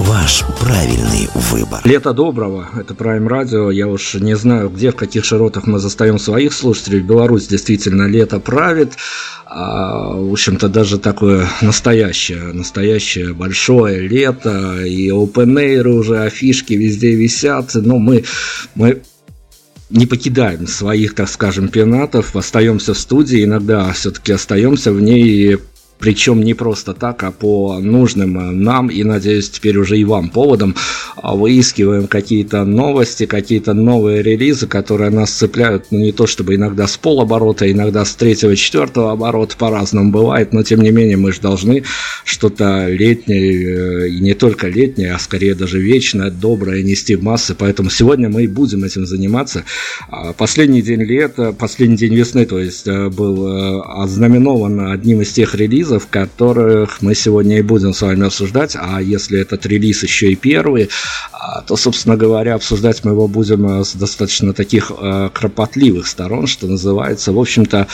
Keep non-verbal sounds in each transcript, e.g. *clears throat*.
Ваш правильный выбор. Лето доброго, это Prime Radio. Я уж не знаю, где, в каких широтах мы застаем своих слушателей. Беларусь действительно лето правит. А, в общем-то, даже такое настоящее, настоящее большое лето. И open уже, афишки везде висят. Но мы, мы не покидаем своих, так скажем, пенатов, остаемся в студии, иногда все-таки остаемся в ней причем не просто так, а по нужным э, нам и, надеюсь, теперь уже и вам поводам а, выискиваем какие-то новости, какие-то новые релизы, которые нас цепляют, ну не то чтобы иногда с полоборота, иногда с третьего, четвертого оборота по-разному бывает, но тем не менее мы же должны что-то летнее, э, и не только летнее, а скорее даже вечное, доброе нести в массы, поэтому сегодня мы и будем этим заниматься. А, последний день лета, последний день весны, то есть э, был ознаменован одним из тех релизов, релизов, которых мы сегодня и будем с вами обсуждать. А если этот релиз еще и первый, а, то, собственно говоря, обсуждать мы его будем э, с достаточно таких э, кропотливых сторон, что называется. В общем-то,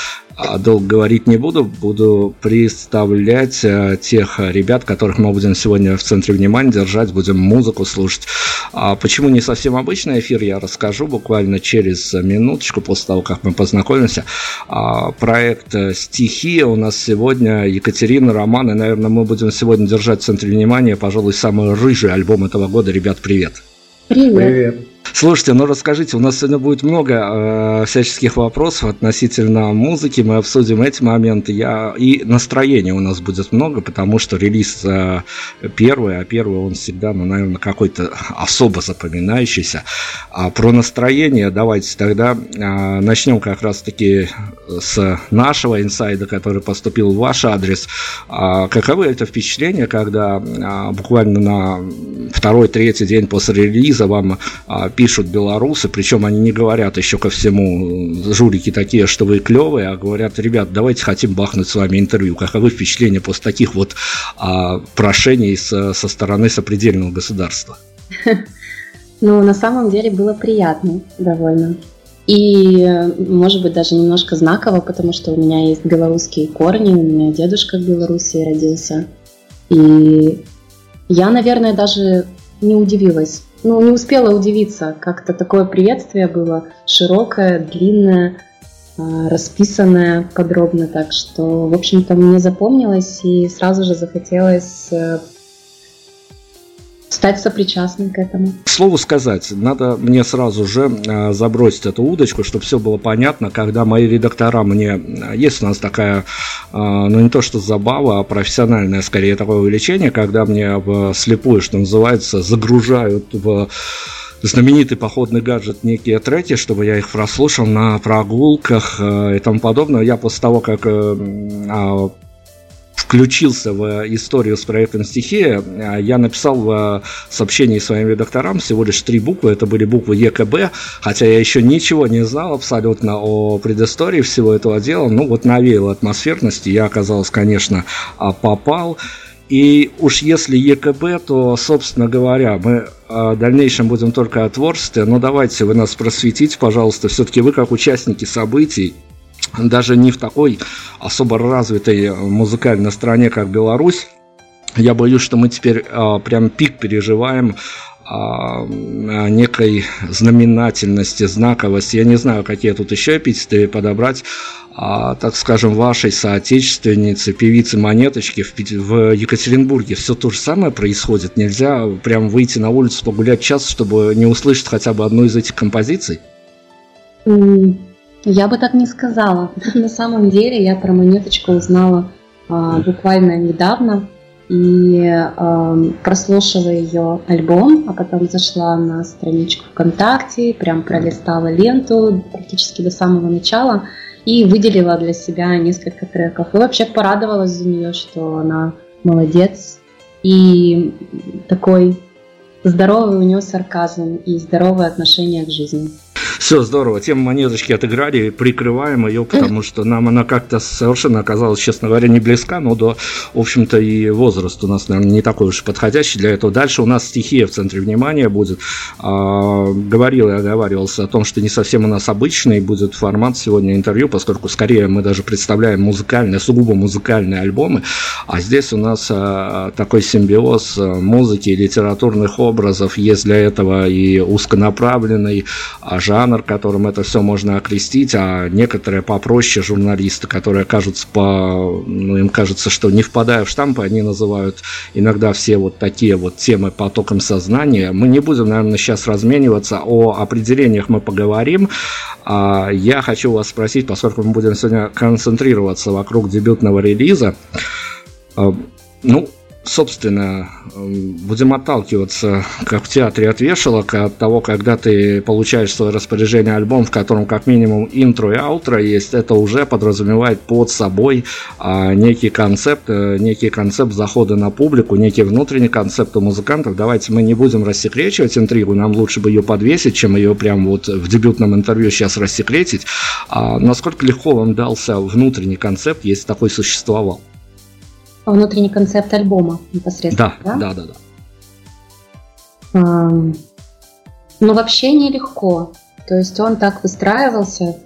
долго говорить не буду, буду представлять э, тех ребят, которых мы будем сегодня в центре внимания держать, будем музыку слушать. А почему не совсем обычный эфир, я расскажу буквально через минуточку после того, как мы познакомимся. А, проект «Стихия» у нас сегодня Екатерина, Роман, и, наверное, мы будем сегодня держать в центре внимания, пожалуй, самый рыжий альбом этого года. Ребят, привет! Привет! Привет! Слушайте, ну расскажите, у нас сегодня будет много э, всяческих вопросов относительно музыки, мы обсудим эти моменты, я и настроения у нас будет много, потому что релиз э, первый, а первый он всегда, ну, наверное, какой-то особо запоминающийся. А про настроение давайте тогда э, начнем как раз-таки с нашего инсайда, который поступил в ваш адрес. А каковы это впечатления, когда а, буквально на второй, третий день после релиза вам а, пишут белорусы, причем они не говорят еще ко всему, жулики такие, что вы клевые, а говорят, ребят, давайте хотим бахнуть с вами интервью. Каковы впечатления после таких вот а, прошений со, со стороны сопредельного государства? *laughs* Ну, на самом деле было приятно довольно. И, может быть, даже немножко знаково, потому что у меня есть белорусские корни, у меня дедушка в Беларуси родился. И я, наверное, даже не удивилась ну, не успела удивиться. Как-то такое приветствие было широкое, длинное, а, расписанное подробно. Так что, в общем-то, мне запомнилось и сразу же захотелось э, стать сопричастным к этому. К слову сказать, надо мне сразу же э, забросить эту удочку, чтобы все было понятно, когда мои редактора мне... Есть у нас такая, э, ну не то что забава, а профессиональное скорее такое увлечение, когда мне в слепую, что называется, загружают в знаменитый походный гаджет некие треки, чтобы я их прослушал на прогулках э, и тому подобное. Я после того, как а, включился в историю с проектом «Стихия», а я написал в сообщении своим редакторам всего лишь три буквы, это были буквы ЕКБ, хотя я еще ничего не знал абсолютно о предыстории всего этого дела, ну вот навеял атмосферности, я оказался, конечно, а, попал, и уж если ЕКБ, то, собственно говоря, мы в дальнейшем будем только о творчестве, но давайте вы нас просветите, пожалуйста, все-таки вы как участники событий, даже не в такой особо развитой музыкальной стране, как Беларусь. Я боюсь, что мы теперь а, прям пик переживаем а, некой знаменательности, знаковости. Я не знаю, какие тут еще эпитеты подобрать. А, так скажем, вашей соотечественницы, певицы Монеточки в, в Екатеринбурге все то же самое происходит. Нельзя прям выйти на улицу погулять час, чтобы не услышать хотя бы одну из этих композиций? Я бы так не сказала. *laughs* На самом деле я про монеточку узнала а, буквально недавно и а, прослушала ее альбом, а потом зашла на страничку ВКонтакте, прям пролистала ленту практически до самого начала и выделила для себя несколько треков. И вообще порадовалась за нее, что она молодец и такой здоровый у нее сарказм и здоровое отношение к жизни. Все здорово. Тему монеточки отыграли, прикрываем ее, потому что нам она как-то совершенно оказалась, честно говоря, не близка, но до, в общем-то, и возраст у нас, наверное, не такой уж подходящий для этого. Дальше у нас стихия в центре внимания будет. А, говорил и оговаривался о том, что не совсем у нас обычный будет формат сегодня интервью, поскольку скорее мы даже представляем музыкальные, сугубо музыкальные альбомы, а здесь у нас а, такой симбиоз музыки и литературных образов, есть для этого и узконаправленный а, жанр, которым это все можно окрестить, а некоторые попроще журналисты, которые кажутся по, ну, им кажется, что не впадая в штампы, они называют иногда все вот такие вот темы потоком сознания. Мы не будем, наверное, сейчас размениваться, о определениях мы поговорим. А я хочу вас спросить, поскольку мы будем сегодня концентрироваться вокруг дебютного релиза, а, ну, собственно, эм, будем отталкиваться, как в театре от вешалок, от того, когда ты получаешь в свое распоряжение альбом, в котором как минимум интро и аутро есть, это уже подразумевает под собой а, некий концепт, а, некий концепт захода на публику, некий внутренний концепт у музыкантов. Давайте мы не будем рассекречивать интригу, нам лучше бы ее подвесить, чем ее прям вот в дебютном интервью сейчас рассекретить. А, насколько легко вам дался внутренний концепт, если такой существовал? Внутренний концепт альбома непосредственно. Да, да, да, да. да. ну, вообще нелегко. То есть он так выстраивался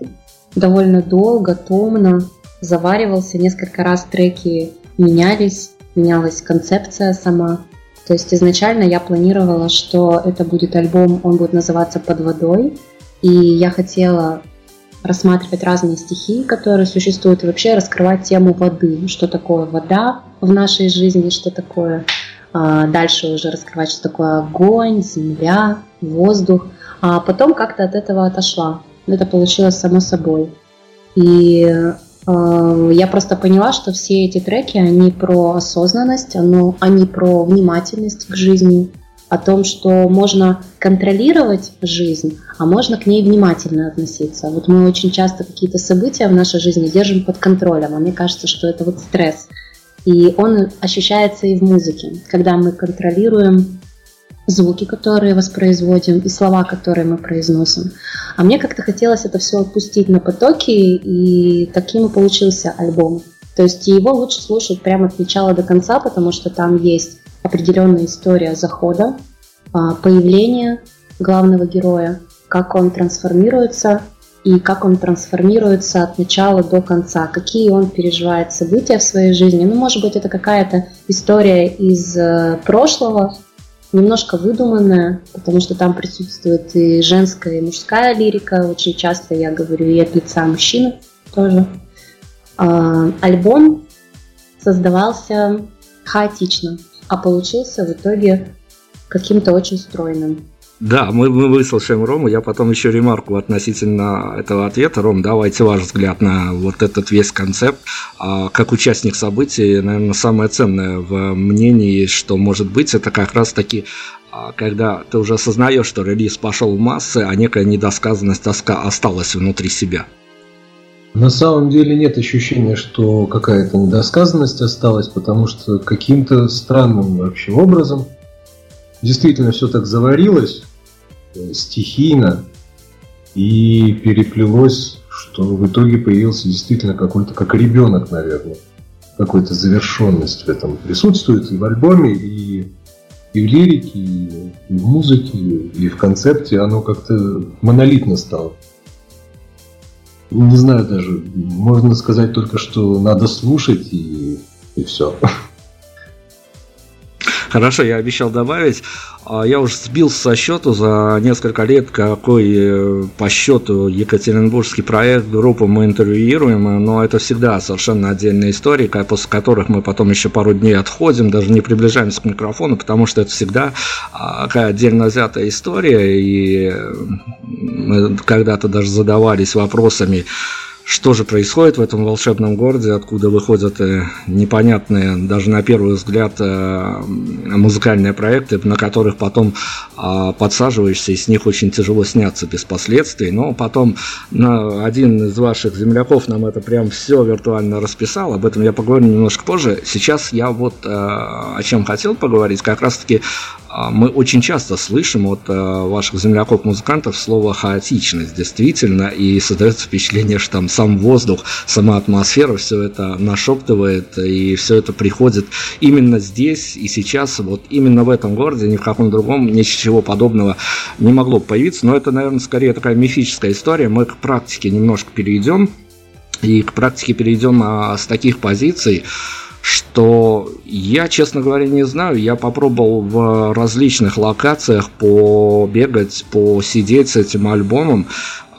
довольно долго, томно, заваривался, несколько раз треки менялись, менялась концепция сама. То есть изначально я планировала, что это будет альбом, он будет называться «Под водой», и я хотела рассматривать разные стихии, которые существуют, и вообще раскрывать тему воды, что такое вода в нашей жизни, что такое а, дальше уже раскрывать, что такое огонь, земля, воздух. А потом как-то от этого отошла. Это получилось само собой. И э, я просто поняла, что все эти треки, они про осознанность, оно, они про внимательность к жизни, о том, что можно контролировать жизнь, а можно к ней внимательно относиться. Вот мы очень часто какие-то события в нашей жизни держим под контролем, а мне кажется, что это вот стресс. И он ощущается и в музыке, когда мы контролируем звуки, которые воспроизводим, и слова, которые мы произносим. А мне как-то хотелось это все отпустить на потоки, и таким и получился альбом. То есть его лучше слушать прямо от начала до конца, потому что там есть определенная история захода, а, появления главного героя, как он трансформируется и как он трансформируется от начала до конца, какие он переживает события в своей жизни. Ну, может быть, это какая-то история из э, прошлого, немножко выдуманная, потому что там присутствует и женская, и мужская лирика. Очень часто я говорю и от лица мужчины тоже. А, альбом создавался хаотично а получился в итоге каким-то очень стройным. Да, мы, мы выслушаем Рому. Я потом еще ремарку относительно этого ответа. Ром, давайте ваш взгляд на вот этот весь концепт. А, как участник событий, наверное, самое ценное в мнении, что может быть, это как раз таки а, когда ты уже осознаешь, что релиз пошел в массы, а некая недосказанность осталась внутри себя. На самом деле нет ощущения, что какая-то недосказанность осталась, потому что каким-то странным вообще образом действительно все так заварилось стихийно и переплелось, что в итоге появился действительно какой-то, как ребенок, наверное, какой-то завершенность в этом присутствует и в альбоме, и, и в лирике, и, и в музыке, и в концепте, оно как-то монолитно стало не знаю даже, можно сказать только, что надо слушать и, и все. Хорошо, я обещал добавить. А, я уже сбился со счету за несколько лет, какой э, по счету екатеринбургский проект группу мы интервьюируем, но это всегда совершенно отдельная история, после которых мы потом еще пару дней отходим, даже не приближаемся к микрофону, потому что это всегда а, такая отдельно взятая история, и э, мы когда-то даже задавались вопросами, что же происходит в этом волшебном городе, откуда выходят э, непонятные, даже на первый взгляд, э, музыкальные проекты, на которых потом а, подсаживаешься, и с них очень тяжело сняться без последствий. Но потом один из ваших земляков нам это прям все виртуально расписал, об этом я поговорю немножко позже. Сейчас я вот э, о чем хотел поговорить, как раз-таки мы очень часто слышим от а, ваших земляков-музыкантов слово «хаотичность», действительно, и создается впечатление, что там сам воздух, сама атмосфера, все это нашептывает, и все это приходит именно здесь и сейчас, вот именно в этом городе, ни в каком другом ничего подобного не могло появиться, но это, наверное, скорее такая мифическая история, мы к практике немножко перейдем, и к практике перейдем а, с таких позиций, что я, честно говоря, не знаю. Я попробовал в различных локациях побегать, посидеть с этим альбомом.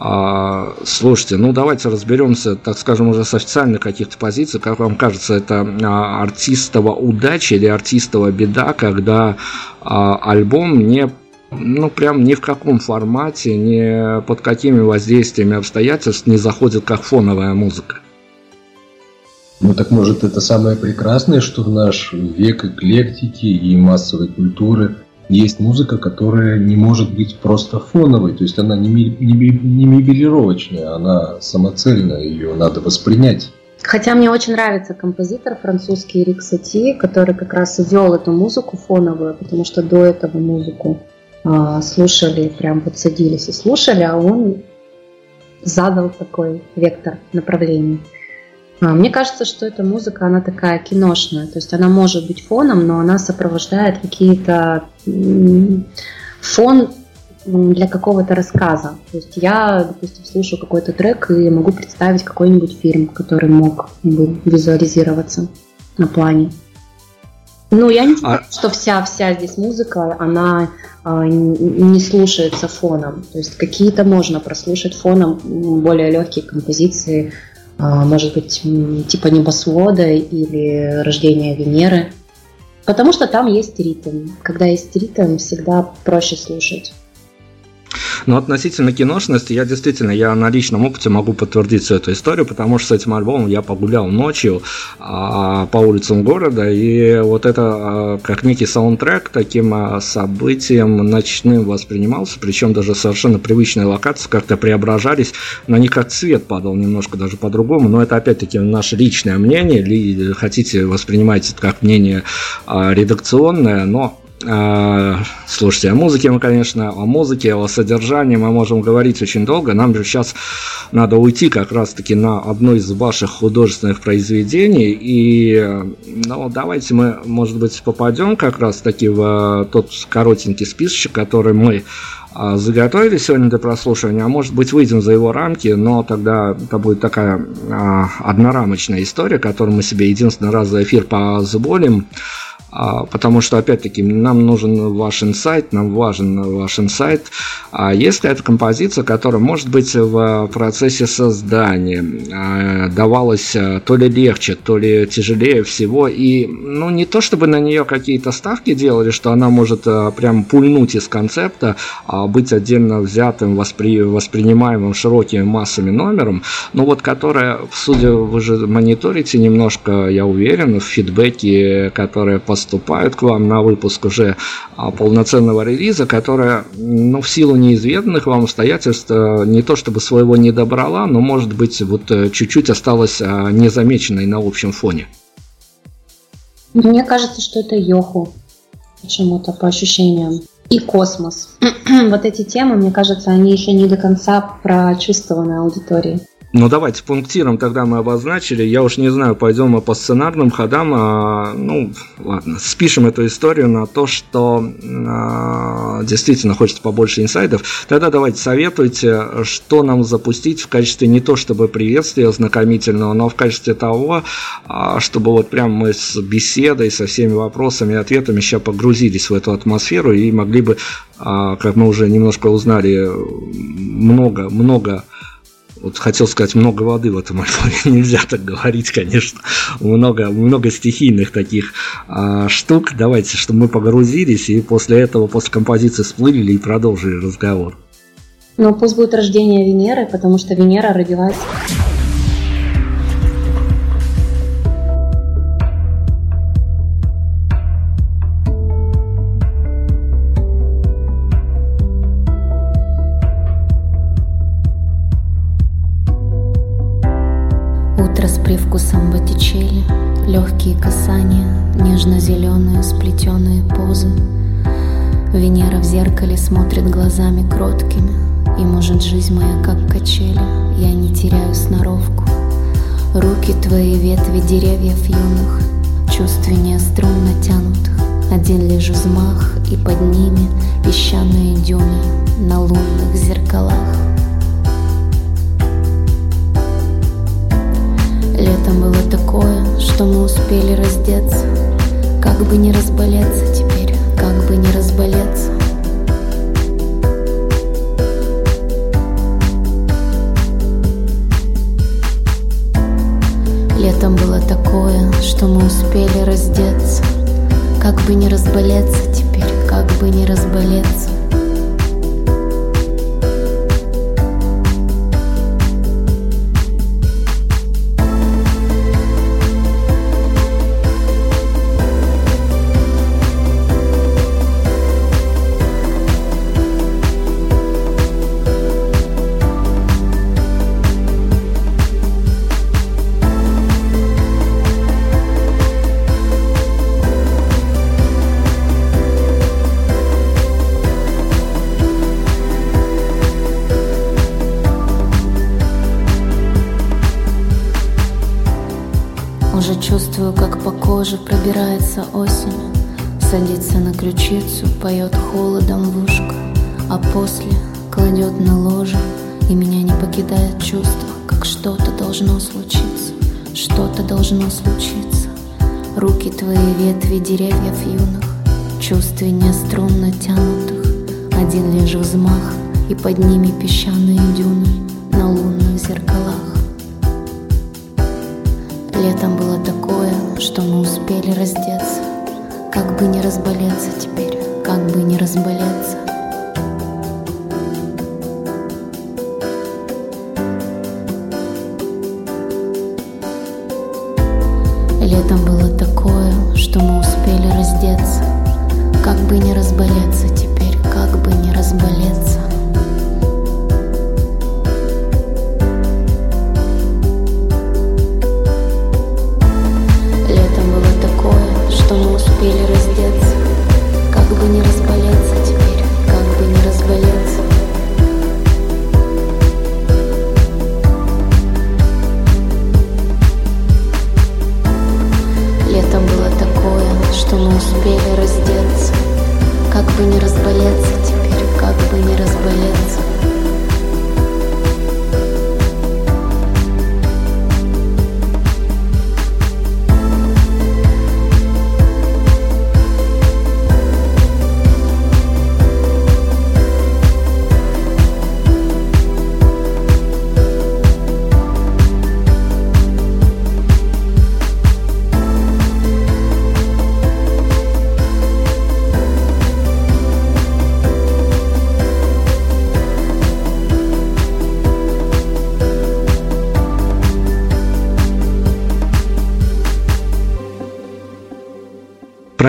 А, слушайте, ну давайте разберемся, так скажем, уже с официальных каких-то позиций. Как вам кажется, это а, артистова удача или артистова беда, когда а, альбом не ну, прям ни в каком формате, ни под какими воздействиями обстоятельств не заходит как фоновая музыка. Ну так может это самое прекрасное, что в наш век эклектики и массовой культуры есть музыка, которая не может быть просто фоновой, то есть она не, мебелировочная, она самоцельная, ее надо воспринять. Хотя мне очень нравится композитор французский Рик Сати, который как раз ввел эту музыку фоновую, потому что до этого музыку а, слушали, прям вот садились и слушали, а он задал такой вектор направления. А, мне кажется, что эта музыка, она такая киношная, то есть она может быть фоном, но она сопровождает какие-то фон для какого-то рассказа. То есть я, допустим, слушаю какой-то трек и могу представить какой-нибудь фильм, который мог бы визуализироваться на плане. Ну, я не знаю, а... что вся, вся здесь музыка, она а, не слушается фоном. То есть какие-то можно прослушать фоном более легкие композиции, может быть, типа небосвода или рождения Венеры. Потому что там есть ритм. Когда есть ритм, всегда проще слушать. Но относительно киношности, я действительно, я на личном опыте могу подтвердить всю эту историю, потому что с этим альбомом я погулял ночью а, по улицам города, и вот это а, как некий саундтрек таким а, событием ночным воспринимался, причем даже совершенно привычные локации как-то преображались, на них как цвет падал немножко даже по-другому, но это опять-таки наше личное мнение, или хотите воспринимать это как мнение а, редакционное, но слушайте, о музыке мы, конечно, о музыке, о содержании мы можем говорить очень долго. Нам же сейчас надо уйти как раз-таки на одно из ваших художественных произведений. И ну, давайте мы, может быть, попадем как раз-таки в тот коротенький списочек, который мы а, заготовили сегодня для прослушивания, а может быть выйдем за его рамки, но тогда это будет такая а, однорамочная история, которую мы себе единственный раз за эфир позволим. А, потому что, опять-таки, нам нужен ваш инсайт, нам важен ваш инсайт. А есть какая-то композиция, которая, может быть, в процессе создания а, давалась а, то ли легче, то ли тяжелее всего, и, ну, не то чтобы на нее какие-то ставки делали, что она может прям пульнуть из концепта, быть отдельно взятым, воспри... воспринимаемым широкими массами номером, но вот которая, судя, вы же мониторите немножко, я уверен, в фидбэке, которые по поступают к вам на выпуск уже а, полноценного релиза, которая, ну, в силу неизведанных вам обстоятельств э, не то чтобы своего не добрала, но, может быть, вот э, чуть-чуть осталась а, незамеченной на общем фоне. Мне кажется, что это Йоху почему-то по ощущениям. И космос. *clears throat* вот эти темы, мне кажется, они еще не до конца прочувствованы аудиторией. Ну давайте пунктиром тогда мы обозначили. Я уж не знаю, пойдем мы по сценарным ходам. А, ну, ладно, спишем эту историю на то, что а, действительно хочется побольше инсайдов. Тогда давайте советуйте, что нам запустить в качестве не то чтобы приветствия знакомительного, но в качестве того, а, чтобы вот прям мы с беседой, со всеми вопросами и ответами сейчас погрузились в эту атмосферу и могли бы, а, как мы уже немножко узнали, много-много вот хотел сказать, много воды в этом альбоме. *laughs* Нельзя так говорить, конечно. Много, много стихийных таких а, штук. Давайте, чтобы мы погрузились и после этого, после композиции всплыли и продолжили разговор. Ну, пусть будет рождение Венеры, потому что Венера родилась привкусом Боттичелли, легкие касания, нежно-зеленые сплетенные позы. Венера в зеркале смотрит глазами кроткими И может жизнь моя как качели Я не теряю сноровку. Руки твои ветви деревьев юных Чувственнее струн натянутых Один лишь взмах и под ними Песчаные дюны на лунных зеркалах такое, что мы успели раздеться. Как бы не разболеться теперь, как бы не разболеться. Летом было такое, что мы успели раздеться. Как бы не разболеться теперь, как бы не разболеться коже пробирается осень, Садится на ключицу, поет холодом в ушко, А после кладет на ложе, И меня не покидает чувство, Как что-то должно случиться, Что-то должно случиться. Руки твои ветви деревьев юных, Чувственнее струн натянутых, Один лишь взмах, и под ними песчаные дюны На лунных зеркалах. Успели раздеться. Как бы не разболеться теперь, как бы не разболеться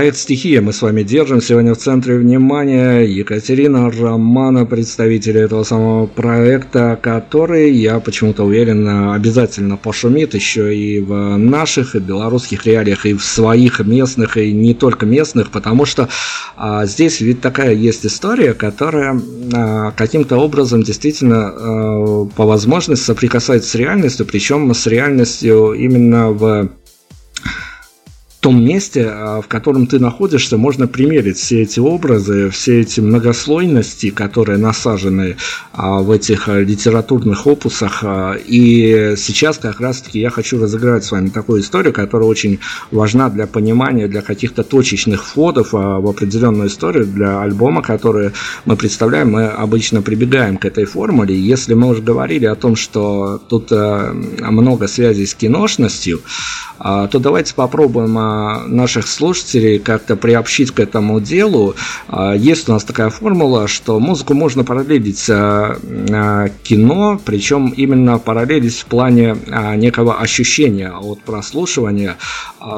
Проект «Стихия» мы с вами держим. Сегодня в центре внимания Екатерина Романа, представители этого самого проекта, который, я почему-то уверен, обязательно пошумит еще и в наших и белорусских реалиях, и в своих местных, и не только местных, потому что а, здесь ведь такая есть история, которая а, каким-то образом действительно а, по возможности соприкасается с реальностью, причем с реальностью именно в том месте, а, в котором ты находишься, можно примерить все эти образы, все эти многослойности, которые насажены а, в этих а, литературных опусах. И сейчас как раз-таки я хочу разыграть с вами такую историю, которая очень важна для понимания, для каких-то точечных входов в определенную историю, для альбома, который мы представляем. Мы обычно прибегаем к этой формуле. Если мы уже говорили о том, что тут много связей с киношностью, то давайте попробуем наших слушателей как-то приобщить к этому делу. А, есть у нас такая формула, что музыку можно параллелить а, а, кино, причем именно параллелить в плане некого ощущения от прослушивания.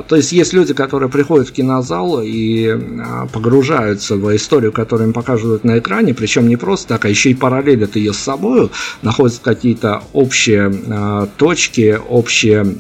То есть есть люди, которые приходят в кинозал и погружаются в историю, которую им показывают на экране, причем не просто так, а еще и параллелят ее с собой, находят какие-то общие точки, общие Э,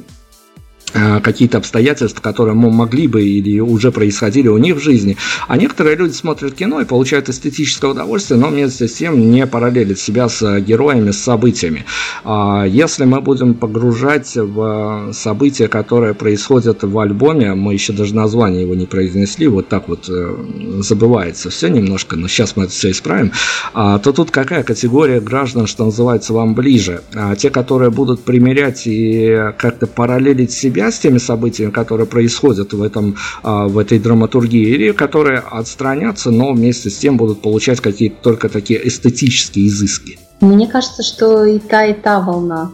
какие-то обстоятельства, которые могли бы или уже происходили у них в жизни. А некоторые люди смотрят кино и получают эстетическое удовольствие, но вместе с тем не параллелят себя с героями, с событиями. А если мы будем погружать в события, которые происходят в альбоме, мы еще даже название его не произнесли, вот так вот э, забывается все немножко, но сейчас мы это все исправим, а, то тут какая категория граждан, что называется, вам ближе? А те, которые будут примерять и как-то параллелить себя себя с теми событиями, которые происходят в, этом, а, в этой драматургии, или которые отстранятся, но вместе с тем будут получать какие-то только такие эстетические изыски? Мне кажется, что и та, и та волна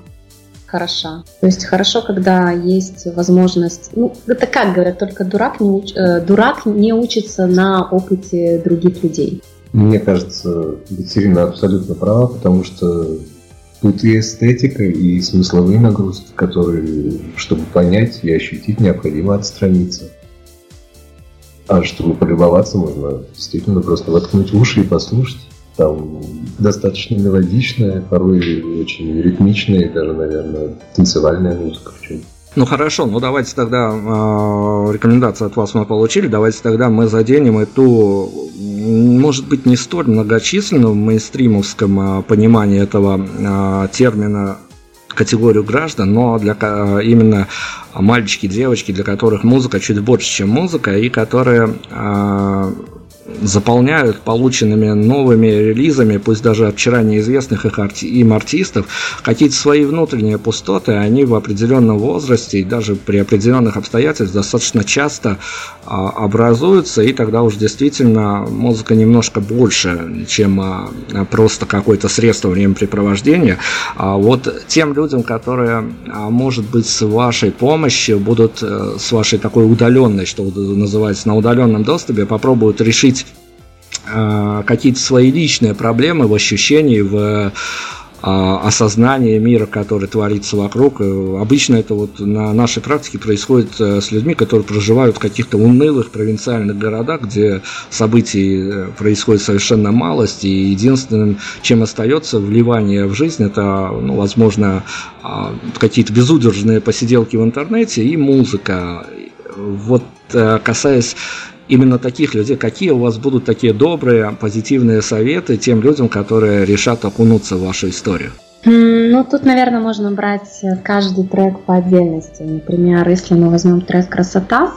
хороша. То есть хорошо, когда есть возможность... Ну, это как говорят, только дурак не, уч... Э, дурак не учится на опыте других людей. Мне кажется, Екатерина абсолютно права, потому что Тут и эстетика, и смысловые нагрузки, которые, чтобы понять и ощутить, необходимо отстраниться. А чтобы полюбоваться, можно действительно просто воткнуть уши и послушать. Там достаточно мелодичная, порой очень ритмичная и даже, наверное, танцевальная музыка в чем-то. Ну хорошо, ну давайте тогда э, рекомендации от вас мы получили, давайте тогда мы заденем эту, может быть, не столь многочисленную в мейнстримовском э, понимании этого э, термина категорию граждан, но для именно мальчики, девочки, для которых музыка чуть больше, чем музыка, и которые э, заполняют полученными новыми релизами, пусть даже от вчера неизвестных их арти- им артистов, какие-то свои внутренние пустоты, они в определенном возрасте и даже при определенных обстоятельствах достаточно часто а, образуются, и тогда уже действительно музыка немножко больше, чем а, просто какое-то средство времяпрепровождения. А вот тем людям, которые, а, может быть, с вашей помощью будут, э, с вашей такой удаленной, что называется, на удаленном доступе, попробуют решить какие-то свои личные проблемы в ощущении, в э, осознании мира, который творится вокруг. Э, обычно это вот на нашей практике происходит с людьми, которые проживают в каких-то унылых провинциальных городах, где событий происходит совершенно малость, и единственным, чем остается вливание в жизнь, это, ну, возможно, какие-то безудержные посиделки в интернете и музыка. Вот касаясь именно таких людей, какие у вас будут такие добрые, позитивные советы тем людям, которые решат окунуться в вашу историю? Ну, тут, наверное, можно брать каждый трек по отдельности. Например, если мы возьмем трек «Красота»,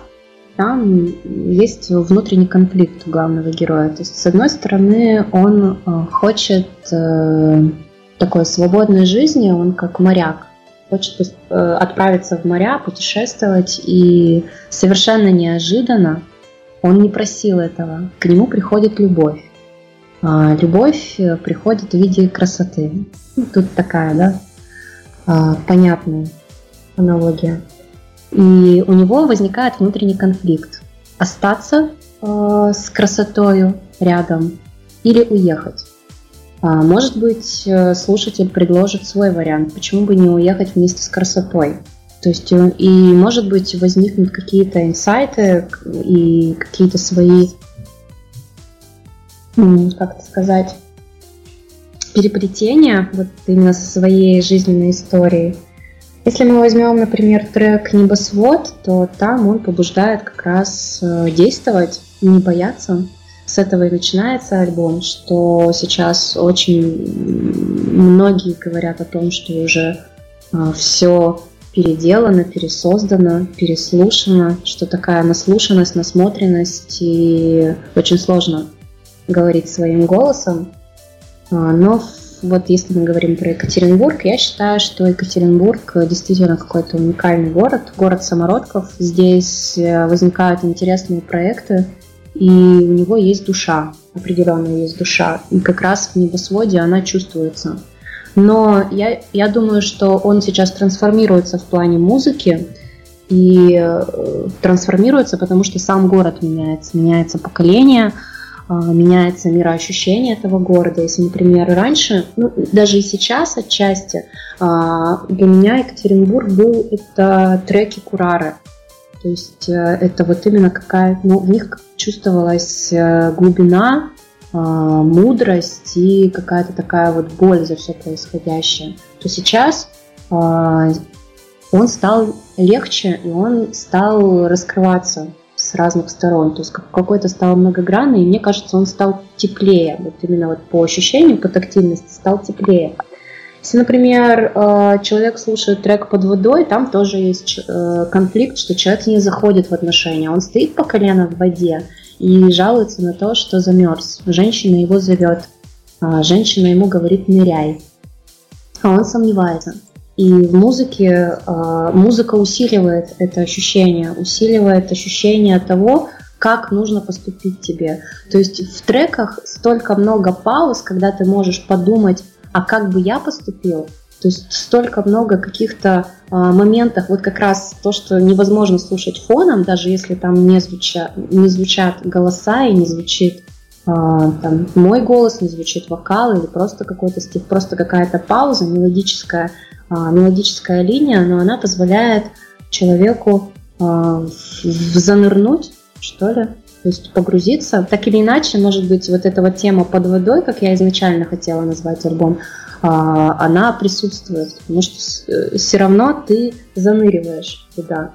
там есть внутренний конфликт у главного героя. То есть, с одной стороны, он э, хочет э, такой свободной жизни, он как моряк, хочет э, отправиться в моря, путешествовать, и совершенно неожиданно он не просил этого. К нему приходит любовь. А, любовь э, приходит в виде красоты. Ну, тут такая, да, а, понятная аналогия. И у него возникает внутренний конфликт. Остаться э, с красотою рядом или уехать. А, может быть, э, слушатель предложит свой вариант. Почему бы не уехать вместе с красотой? То есть э, и, может быть, возникнут какие-то инсайты и какие-то свои, как это сказать, переплетения вот именно со своей жизненной историей. Если мы возьмем, например, трек «Небосвод», то там он побуждает как раз э, действовать, не бояться. С этого и начинается альбом, что сейчас очень многие говорят о том, что уже э, все переделано, пересоздано, переслушано, что такая наслушанность, насмотренность, и очень сложно говорить своим голосом. А, но вот если мы говорим про Екатеринбург, я считаю, что Екатеринбург действительно какой-то уникальный город, город самородков. Здесь э, возникают интересные проекты, и у него есть душа, определенно есть душа. И как раз в небосводе она чувствуется. Но я, я думаю, что он сейчас трансформируется в плане музыки, и э, трансформируется, потому что сам город меняется, меняется поколение, э, меняется мироощущение этого города. Если, например, раньше, ну, даже и сейчас отчасти, э, для меня Екатеринбург был это треки Курары. То есть э, это вот именно какая, ну, в них чувствовалась э, глубина, а, мудрость и какая-то такая вот боль за все происходящее, то сейчас а, он стал легче, и он стал раскрываться с разных сторон. То есть какой-то стал многогранный, и мне кажется, он стал теплее. Вот именно вот по ощущению, по тактильности стал теплее. Если, например, э, человек слушает трек под водой, там тоже есть э, конфликт, что человек не заходит в отношения. Он стоит по колено в воде и жалуется на то, что замерз. Женщина его зовет. А женщина ему говорит «ныряй». А он сомневается. И в музыке э, музыка усиливает это ощущение, усиливает ощущение того, как нужно поступить тебе. То есть в треках столько много пауз, когда ты можешь подумать а как бы я поступил? То есть столько много каких-то э, моментов, вот как раз то, что невозможно слушать фоном, даже если там не, звуча, не звучат голоса и не звучит э, там, мой голос, не звучит вокал или просто какой-то стих, просто какая-то пауза, мелодическая, э, мелодическая линия, но она позволяет человеку занырнуть, что ли, то есть погрузиться. Так или иначе, может быть, вот эта вот тема под водой, как я изначально хотела назвать альбом, а, она присутствует, потому что э, все равно ты заныриваешь туда.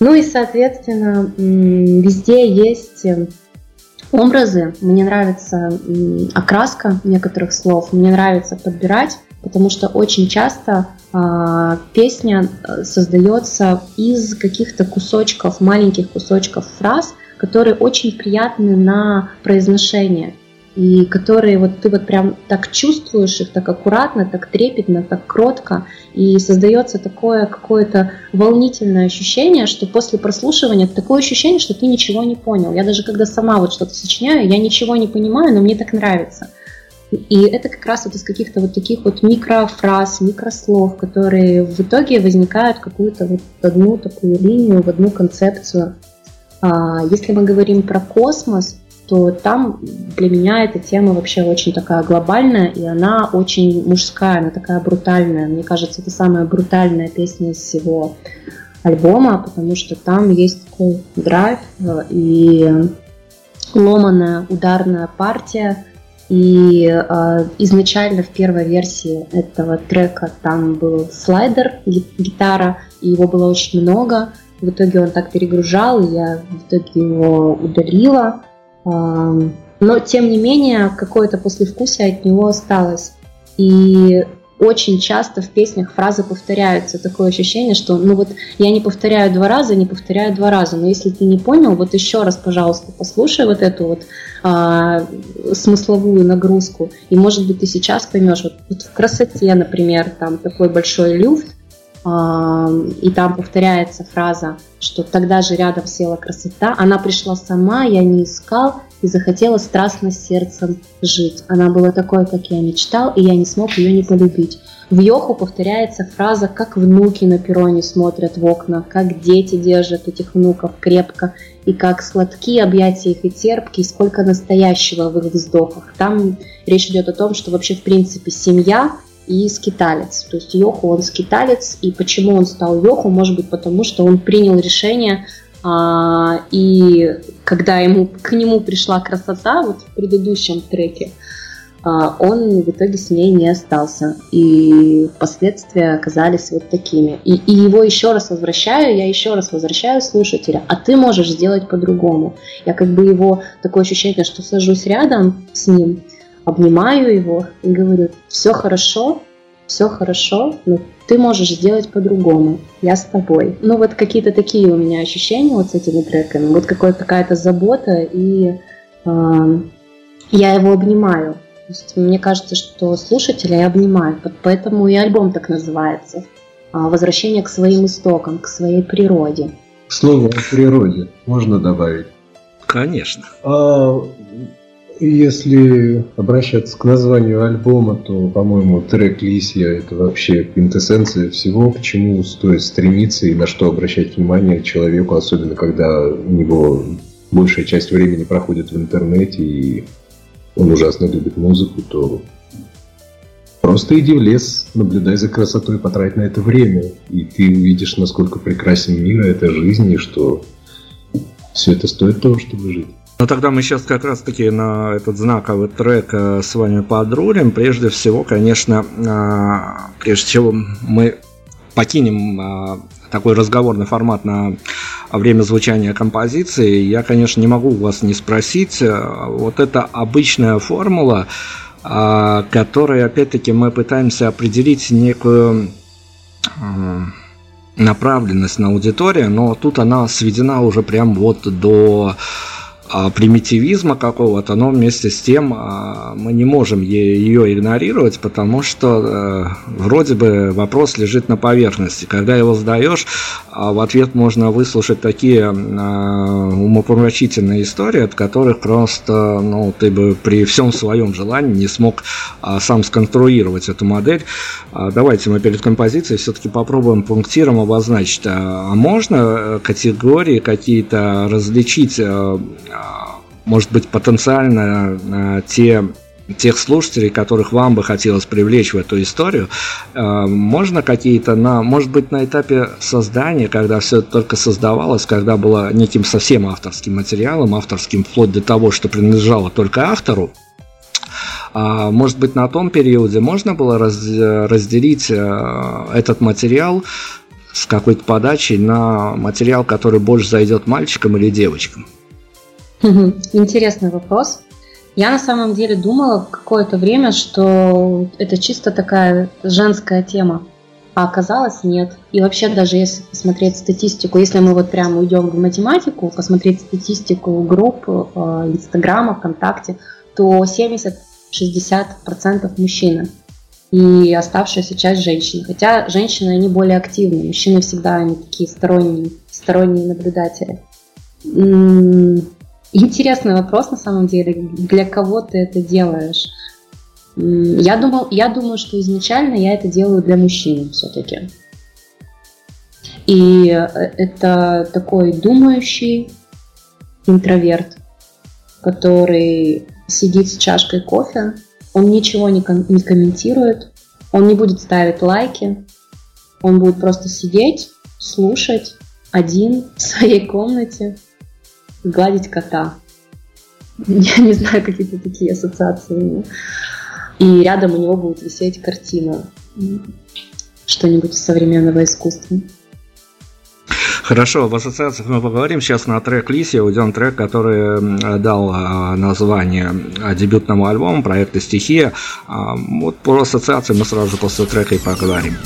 Ну и, соответственно, везде есть э, образы. Мне нравится окраска некоторых слов, мне нравится подбирать, потому что очень часто а, песня э, создается из каких-то кусочков, маленьких кусочков фраз, которые очень приятны на произношение и которые вот ты вот прям так чувствуешь их так аккуратно, так трепетно, так кротко, и создается такое какое-то волнительное ощущение, что после прослушивания такое ощущение, что ты ничего не понял. Я даже когда сама вот что-то сочиняю, я ничего не понимаю, но мне так нравится. И это как раз вот из каких-то вот таких вот микрофраз, микрослов, которые в итоге возникают какую-то вот одну такую линию, в одну концепцию. А, если мы говорим про космос, то там для меня эта тема вообще очень такая глобальная, и она очень мужская, она такая брутальная. Мне кажется, это самая брутальная песня из всего альбома, потому что там есть такой драйв э, и ломаная ударная партия. И э, изначально в первой версии этого трека там был слайдер, гитара, и его было очень много. В итоге он так перегружал, и я в итоге его удалила. Но, тем не менее, какое-то послевкусие от него осталось. И очень часто в песнях фразы повторяются. Такое ощущение, что ну вот я не повторяю два раза, не повторяю два раза. Но если ты не понял, вот еще раз, пожалуйста, послушай вот эту вот а, смысловую нагрузку. И может быть ты сейчас поймешь. Вот, вот в красоте, например, там такой большой люфт, и там повторяется фраза, что тогда же рядом села красота, она пришла сама, я не искал и захотела страстно сердцем жить. Она была такой, как я мечтал, и я не смог ее не полюбить. В Йоху повторяется фраза, как внуки на перроне смотрят в окна, как дети держат этих внуков крепко, и как сладкие объятия их и терпкие, сколько настоящего в их вздохах. Там речь идет о том, что вообще в принципе семья и скиталец. То есть Йоху он скиталец, и почему он стал Йоху, может быть потому, что он принял решение, а, и когда ему, к нему пришла красота, вот в предыдущем треке, а, он в итоге с ней не остался. И последствия оказались вот такими. И, и его еще раз возвращаю, я еще раз возвращаю слушателя, а ты можешь сделать по-другому. Я как бы его, такое ощущение, что сажусь рядом с ним, обнимаю его и говорю, все хорошо, все хорошо, но ты можешь сделать по-другому, я с тобой. Ну вот какие-то такие у меня ощущения вот с этими треками, вот какая-то забота, и э, я его обнимаю. То есть мне кажется, что слушателя я обнимаю, поэтому и альбом так называется. Возвращение к своим истокам, к своей природе. Слово о природе можно добавить? Конечно. А, если обращаться к названию альбома, то, по-моему, трек Лисия – это вообще квинтэссенция всего, к чему стоит стремиться и на что обращать внимание человеку, особенно когда у него большая часть времени проходит в интернете и он ужасно любит музыку, то просто иди в лес, наблюдай за красотой, потрать на это время, и ты увидишь, насколько прекрасен мир, это жизнь, и что все это стоит того, чтобы жить. Ну тогда мы сейчас как раз-таки на этот знаковый трек э, с вами подрулим. Прежде всего, конечно, а, прежде всего мы покинем такой разговорный формат на время звучания композиции, я, конечно, не могу вас не спросить. Вот это обычная формула, которой, опять-таки, мы пытаемся определить некую направленность на аудиторию, но тут она сведена уже прям вот до примитивизма какого-то, но вместе с тем а, мы не можем ее игнорировать, потому что э, вроде бы вопрос лежит на поверхности. Когда его задаешь, а, в ответ можно выслушать такие умопомрачительные истории, от которых просто ну, ты бы при всем своем желании не смог сам сконструировать эту модель. Давайте мы перед композицией все-таки попробуем пунктиром обозначить, а можно э, категории какие-то различить э, может быть, потенциально э, те тех слушателей, которых вам бы хотелось привлечь в эту историю, э, можно какие-то на, может быть, на этапе создания, когда все только создавалось, когда было неким совсем авторским материалом, авторским вплоть до того, что принадлежало только автору, а, может быть, на том периоде можно было раз, разделить э, этот материал с какой-то подачей на материал, который больше зайдет мальчикам или девочкам? Интересный вопрос. Я на самом деле думала какое-то время, что это чисто такая женская тема. А оказалось нет. И вообще даже если посмотреть статистику, если мы вот прямо уйдем в математику, посмотреть статистику групп э, Инстаграма, ВКонтакте, то 70-60% мужчины и оставшаяся часть женщин. Хотя женщины, они более активны, мужчины всегда они такие сторонние, сторонние наблюдатели. Интересный вопрос на самом деле. Для кого ты это делаешь? Я, думал, я думаю, что изначально я это делаю для мужчин все-таки. И э, это такой думающий интроверт, который сидит с чашкой кофе, он ничего не, ком- не комментирует, он не будет ставить лайки, он будет просто сидеть, слушать один в своей комнате, гладить кота. Я не знаю, какие-то такие ассоциации. И рядом у него будет висеть картина. Что-нибудь современного искусства. Хорошо, в ассоциациях мы поговорим. Сейчас на трек Лиси уйдем трек, который дал а, название дебютному альбому проекта «Стихия». А, вот по ассоциации мы сразу после трека и поговорим.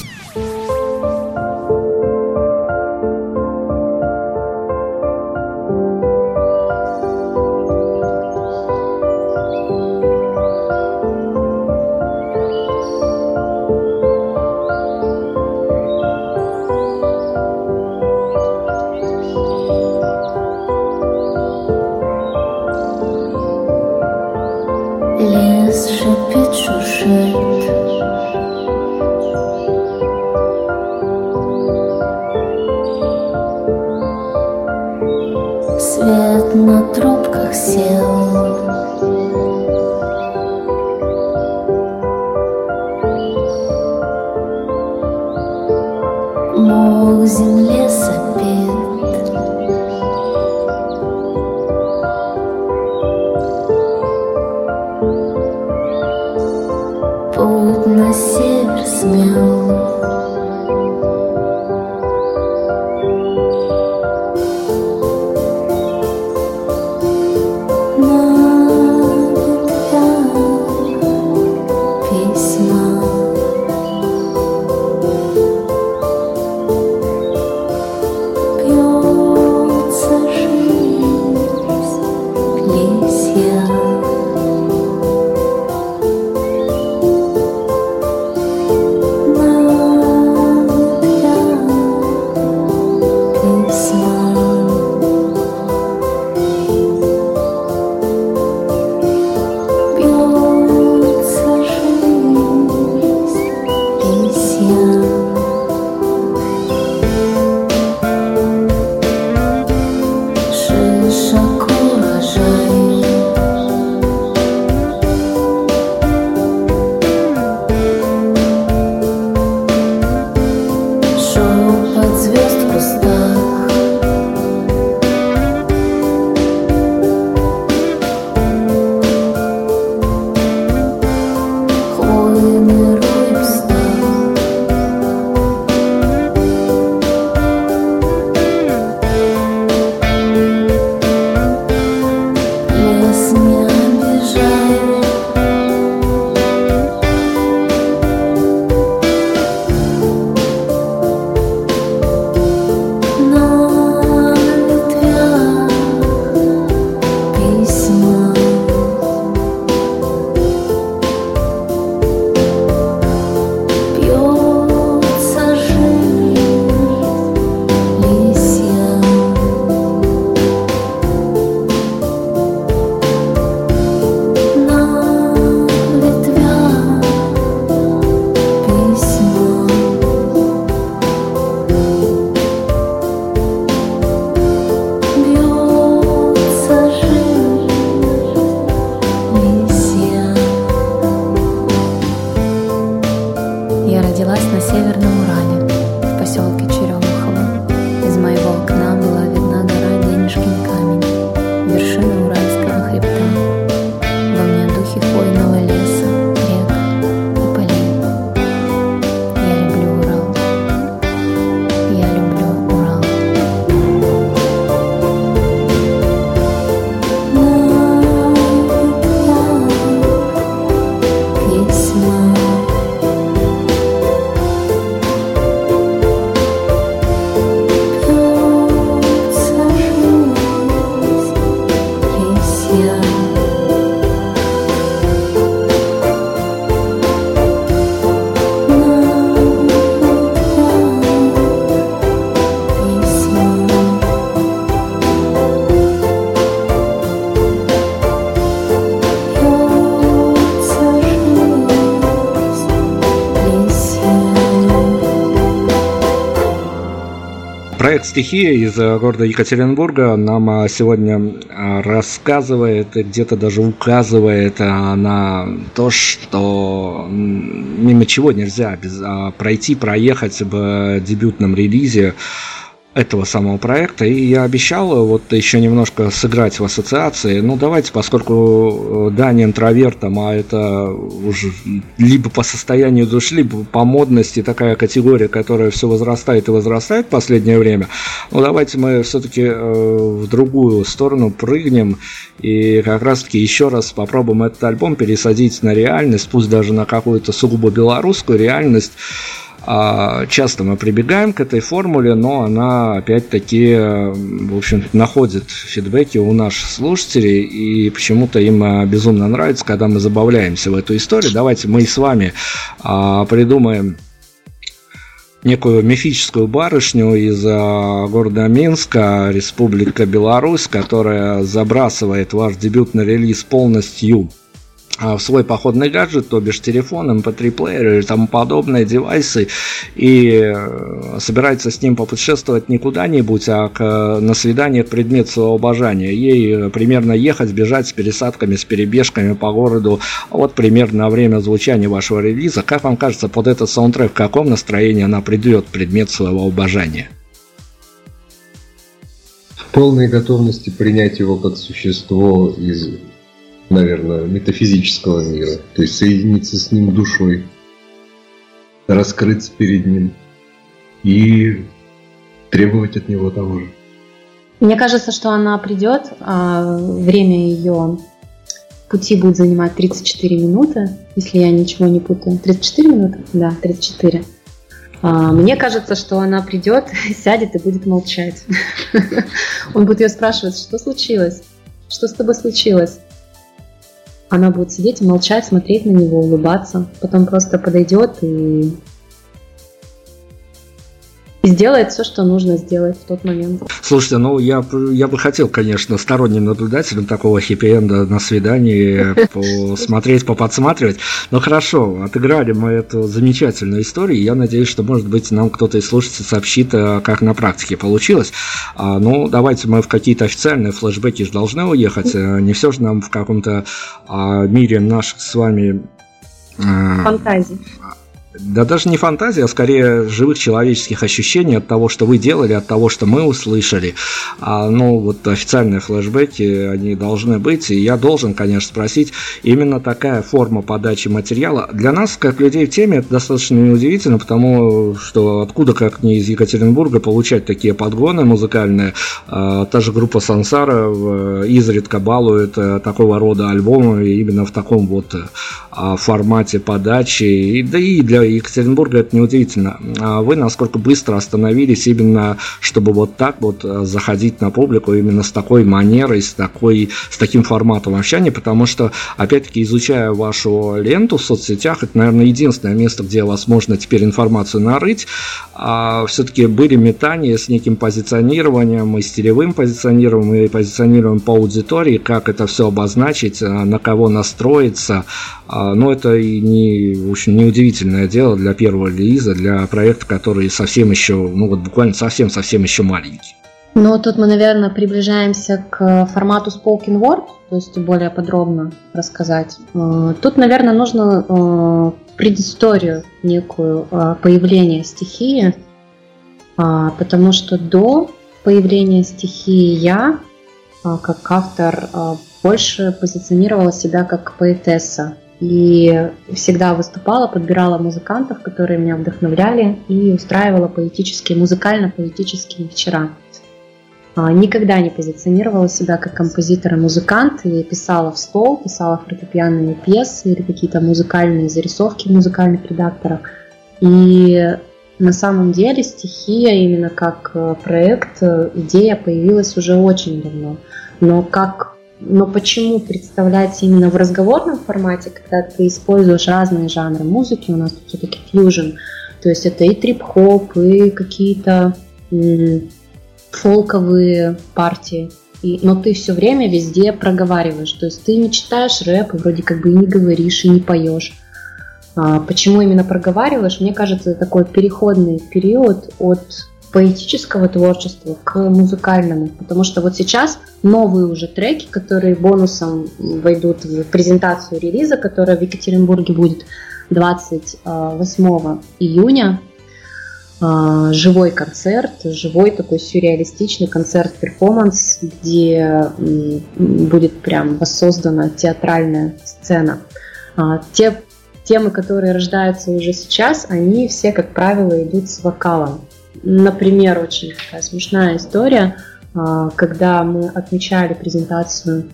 «Стихия» из э, города Екатеринбурга. Нам а, сегодня а, рассказывает, где-то даже указывает на то, что мимо чего нельзя пройти, проехать в дебютном релизе этого самого проекта. И я обещал вот еще немножко сыграть в ассоциации. Ну, давайте, поскольку э, Дани интровертом, а это уже либо по состоянию души, либо по модности такая категория, которая все возрастает и возрастает в последнее время. Ну, давайте мы все-таки в другую сторону прыгнем и как раз-таки еще раз попробуем этот альбом пересадить на реальность, пусть даже на какую-то сугубо белорусскую реальность. А, Часто мы прибегаем к этой формуле, но она опять-таки, в общем находит фидбэки у наших слушателей, и почему-то им э, безумно нравится, когда мы забавляемся в эту историю. Давайте мы с вами а, придумаем некую мифическую барышню из а, города Минска, Республика Беларусь, которая забрасывает ваш дебютный релиз полностью в свой походный гаджет, то бишь телефон, mp3-плеер и тому подобные девайсы, и э, собирается с ним попутешествовать не куда-нибудь, а к, на свидание к предмету своего обожания. Ей э, примерно ехать, бежать с пересадками, с перебежками по городу, вот примерно на время звучания вашего релиза. Как вам кажется, под этот саундтрек в каком настроении она придет предмет своего обожания? В полной готовности принять его как существо из, наверное, метафизического мира. То есть соединиться с ним душой, раскрыться перед ним и требовать от него того же. Мне кажется, что она придет, а время ее пути будет занимать 34 минуты, если я ничего не путаю. 34 минуты? Да, 34. А, Мне кажется, что она придет, *laughs* сядет и будет молчать. *laughs* Он будет ее спрашивать, что случилось? Что с тобой случилось? Она будет сидеть молчать, смотреть на него, улыбаться. Потом просто подойдет и и сделает все, что нужно сделать в тот момент. Слушайте, ну я, я бы хотел, конечно, сторонним наблюдателем такого хэппи-энда на свидании *laughs* посмотреть, поподсматривать. Но хорошо, отыграли мы эту замечательную историю. Я надеюсь, что, может быть, нам кто-то из слушателей сообщит, э, как на практике получилось. А, ну, давайте мы в какие-то официальные флешбеки же должны уехать. Э, Не все же нам в каком-то а, мире наших с вами Фантазии. Да даже не фантазия, а скорее живых человеческих ощущений от того, что вы делали, от того, что мы услышали. А, ну, вот официальные флешбеки, они должны быть. И я должен, конечно, спросить, именно такая форма подачи материала. Для нас, как людей в теме, это достаточно неудивительно, потому что откуда, как не из Екатеринбурга, получать такие подгоны музыкальные. А, та же группа Сансара изредка балует э, такого рода альбомы именно в таком вот э, формате подачи. И, да и для Екатеринбурга это неудивительно. А вы насколько быстро остановились именно, чтобы вот так вот э, заходить на публику именно с такой манерой, с, такой, с таким форматом общения, потому что, опять-таки, изучая вашу ленту в соцсетях, это, наверное, единственное место, где возможно теперь информацию нарыть, а все-таки были метания с неким позиционированием и стилевым позиционированием, и позиционированием по аудитории, как это все обозначить, а, на кого настроиться, а, но это и не, общем, неудивительное дело для первого релиза, для проекта, который совсем еще, ну вот буквально совсем-совсем еще маленький. Ну, тут мы, наверное, приближаемся к формату spoken word, то есть более подробно рассказать. Э, Тут, наверное, нужно предысторию некую а, появления стихии, а, потому что до появления стихии я, а, как автор, больше позиционировала себя как поэтесса и всегда выступала, подбирала музыкантов, которые меня вдохновляли, и устраивала поэтические, музыкально-поэтические вечера. А, никогда не позиционировала себя как композитор и музыкант, и писала в стол, писала фортепианные пьесы или какие-то музыкальные зарисовки музыкальных редакторах. И на самом деле стихия именно как э, проект, э, идея появилась уже очень давно. Но как но почему представлять именно в разговорном формате, когда ты используешь разные жанры музыки, у нас тут все-таки фьюжн, то есть это и трип-хоп, и какие-то фолковые партии. И, но ты все время везде проговариваешь. То есть ты не читаешь рэп, вроде как бы и не говоришь, и не поешь. А, почему именно проговариваешь? Мне кажется, это такой переходный период от поэтического творчества к музыкальному. Потому что вот сейчас новые уже треки, которые бонусом войдут в презентацию релиза, которая в Екатеринбурге будет 28 июня. А, живой концерт, живой такой сюрреалистичный концерт-перформанс, где будет прям воссоздана театральная сцена. А, те темы, которые рождаются уже сейчас, они все, как правило, идут с вокалом. Например, очень такая смешная история, а, когда мы отмечали презентацию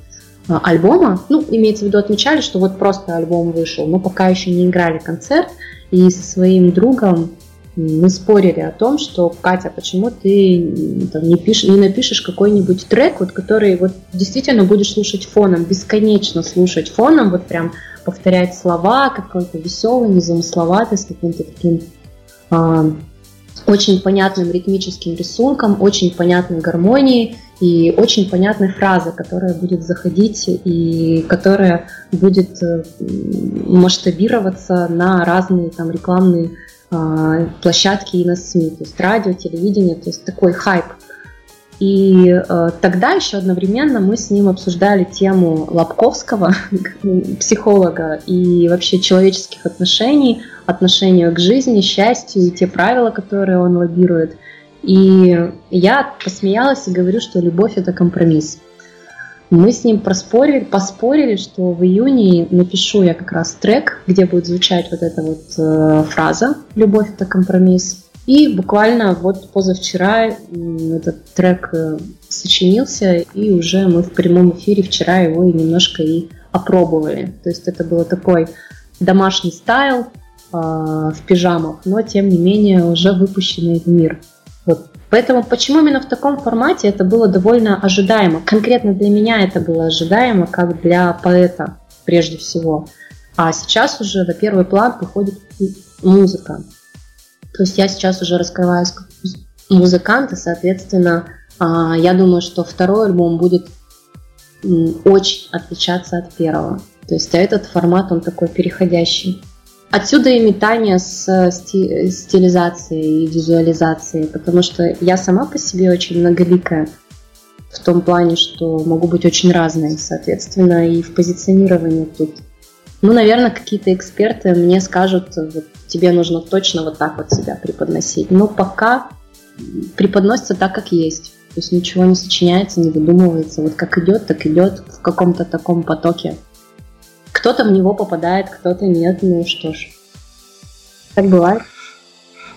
альбома, ну, имеется в виду, отмечали, что вот просто альбом вышел, но пока еще не играли концерт, и со своим другом мы спорили о том, что Катя, почему ты там, не, пиш, не напишешь какой-нибудь трек, вот, который вот действительно будешь слушать фоном, бесконечно слушать фоном, вот прям повторять слова, какой-то веселый, незамысловатый, с каким-то таким э, очень понятным ритмическим рисунком, очень понятной гармонией и очень понятной фразой, которая будет заходить и которая будет э, масштабироваться на разные там рекламные а, площадки и на СМИ, то есть радио, телевидение, то есть такой хайп. И э, тогда еще одновременно мы с ним обсуждали тему Лобковского, *laughs* психолога, и вообще человеческих отношений, отношению к жизни, счастью и те правила, которые он лоббирует. И я посмеялась и говорю, что любовь это компромисс. Мы с ним проспорили, поспорили, что в июне напишу я как раз трек, где будет звучать вот эта вот э, фраза «Любовь – это компромисс». И буквально вот позавчера этот трек э, сочинился, и уже мы в прямом эфире вчера его и немножко и опробовали. То есть это был такой домашний стайл в пижамах, но тем не менее уже выпущенный в мир. Вот Поэтому почему именно в таком формате это было довольно ожидаемо. Конкретно для меня это было ожидаемо, как для поэта прежде всего. А сейчас уже на первый план выходит музыка. То есть я сейчас уже раскрываюсь как музыкант, и, соответственно, а, я думаю, что второй альбом будет очень отличаться от первого. То есть этот формат, он такой переходящий. Отсюда и метание с сти- стилизацией и визуализацией, потому что я сама по себе очень многоликая в том плане, что могу быть очень разной, соответственно, и в позиционировании тут. Ну, наверное, какие-то эксперты мне скажут, вот, тебе нужно точно вот так вот себя преподносить. Но пока преподносится так, как есть. То есть ничего не сочиняется, не выдумывается. Вот как идет, так идет в каком-то таком потоке. Кто-то в него попадает, кто-то нет. Ну что ж, так бывает.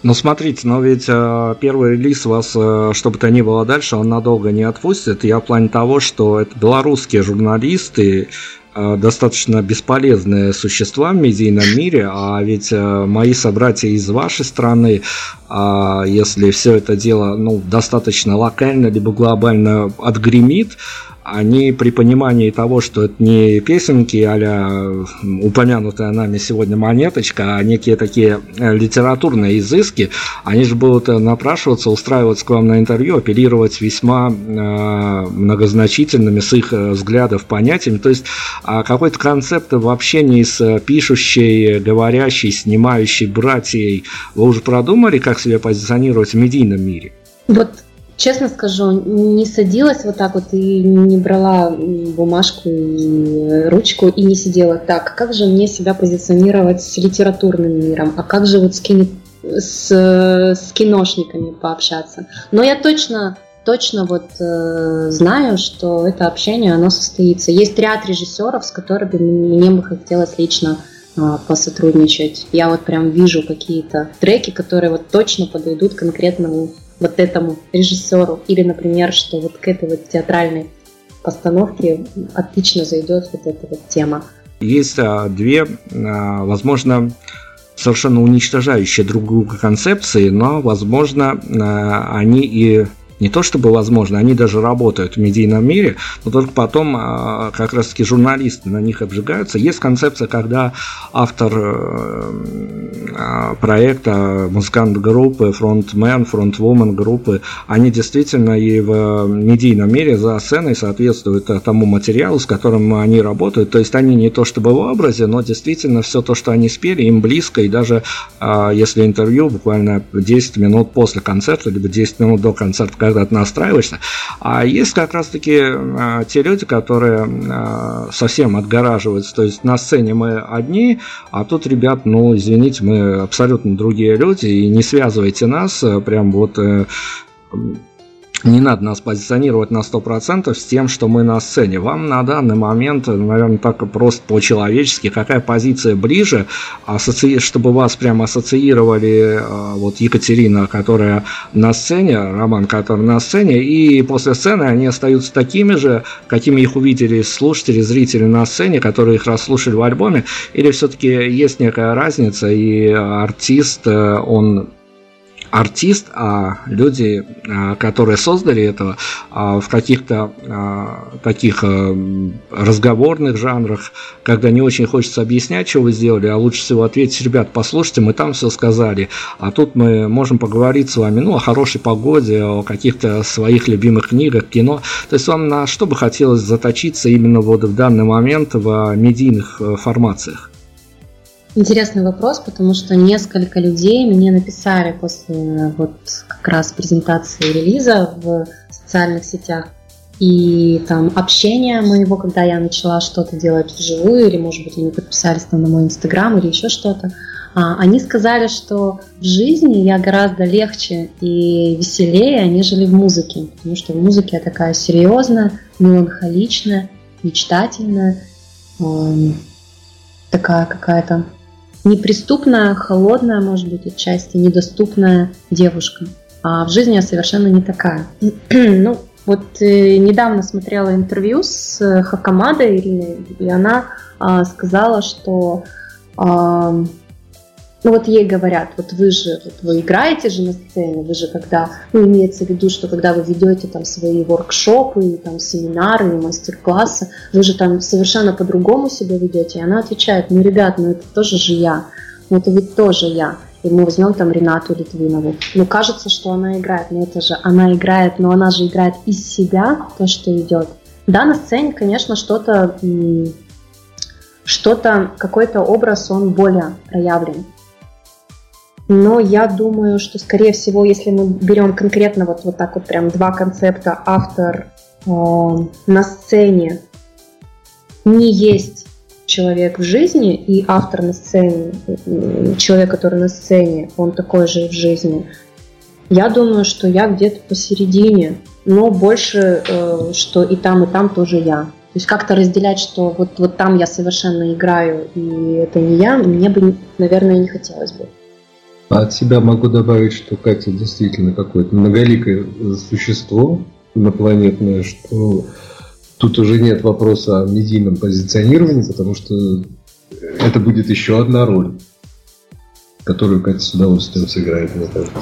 Ну смотрите, но ведь э, первый релиз вас, э, что бы то ни было дальше, он надолго не отпустит. Я в плане того, что это белорусские журналисты, э, достаточно бесполезные существа в медийном мире, а ведь э, мои собратья из вашей страны, э, если все это дело ну, достаточно локально либо глобально отгремит, они при понимании того, что это не песенки а упомянутая нами сегодня монеточка, а некие такие э, литературные изыски, они же будут э, напрашиваться, устраиваться к вам на интервью, апеллировать весьма э, многозначительными с их взглядов понятиями. То есть э, какой-то концепт в общении с пишущей, говорящей, снимающей братьей вы уже продумали, как себя позиционировать в медийном мире? Вот честно скажу, не садилась вот так вот и не брала бумажку и ручку и не сидела так. Как же мне себя позиционировать с литературным миром? А как же вот с, кино, с, с киношниками пообщаться? Но я точно точно вот э, знаю, что это общение, оно состоится. Есть ряд режиссеров, с которыми мне бы хотелось лично э, посотрудничать. Я вот прям вижу какие-то треки, которые вот точно подойдут конкретному вот этому режиссеру. Или, например, что вот к этой вот театральной постановке отлично зайдет вот эта вот тема. Есть а, две, а, возможно, совершенно уничтожающие друг друга концепции, но, возможно, а, они и не то чтобы возможно, они даже работают в медийном мире, но только потом а, как раз таки журналисты на них обжигаются. Есть концепция, когда автор э, а, проекта, музыкант группы, фронтмен, фронтвумен группы, они действительно и в медийном мире за сценой соответствуют тому материалу, с которым они работают. То есть они не то чтобы в образе, но действительно все то, что они спели, им близко, и даже а, если интервью буквально 10 минут после концерта, либо 10 минут до концерта, когда ты настраиваешься. А есть как раз-таки а, те люди, которые а, совсем отгораживаются. То есть на сцене мы одни, а тут, ребят, ну, извините, мы абсолютно другие люди, и не связывайте нас э, прям вот э, не надо нас позиционировать на 100% с тем, что мы на сцене. Вам на данный момент, наверное, так просто по-человечески, какая позиция ближе, ассоци... чтобы вас прям ассоциировали э, вот Екатерина, которая на сцене, Роман, который на сцене, и после сцены они остаются такими же, какими их увидели слушатели, зрители на сцене, которые их расслушали в альбоме, или все-таки есть некая разница, и артист, э, он артист, а люди, а, которые создали этого, а, в каких-то а, таких разговорных жанрах, когда не очень хочется объяснять, что вы сделали, а лучше всего ответить, ребят, послушайте, мы там все сказали, а тут мы можем поговорить с вами, ну, о хорошей погоде, о каких-то своих любимых книгах, кино. То есть вам на что бы хотелось заточиться именно вот в данный момент в медийных э, формациях? Интересный вопрос, потому что несколько людей мне написали после вот как раз презентации релиза в социальных сетях. И там общение моего, когда я начала что-то делать вживую, или, может быть, они подписались там на мой инстаграм или еще что-то, а, они сказали, что в жизни я гораздо легче и веселее, нежели в музыке, потому что в музыке я такая серьезная, меланхоличная, мечтательная, такая какая-то неприступная, холодная, может быть, отчасти недоступная девушка. А в жизни я совершенно не такая. *clears throat* ну, вот э, недавно смотрела интервью с э, Хакамадой и она э, сказала, что э, ну вот ей говорят, вот вы же, вот вы играете же на сцене, вы же когда, ну имеется в виду, что когда вы ведете там свои воркшопы, там семинары, мастер-классы, вы же там совершенно по-другому себя ведете. И она отвечает, ну ребят, ну это тоже же я, ну это ведь тоже я. И мы возьмем там Ренату Литвинову. Ну кажется, что она играет, но это же она играет, но она же играет из себя то, что идет. Да, на сцене, конечно, что-то что-то, какой-то образ, он более проявлен. Но я думаю, что, скорее всего, если мы берем конкретно вот, вот так вот прям два концепта, автор э, на сцене не есть человек в жизни, и автор на сцене, человек, который на сцене, он такой же в жизни. Я думаю, что я где-то посередине, но больше, э, что и там, и там тоже я. То есть как-то разделять, что вот, вот там я совершенно играю, и это не я, мне бы, наверное, не хотелось бы. От себя могу добавить, что Катя действительно какое-то многоликое существо инопланетное, что тут уже нет вопроса о медийном позиционировании, потому что это будет еще одна роль, которую Катя с удовольствием сыграет, мне кажется.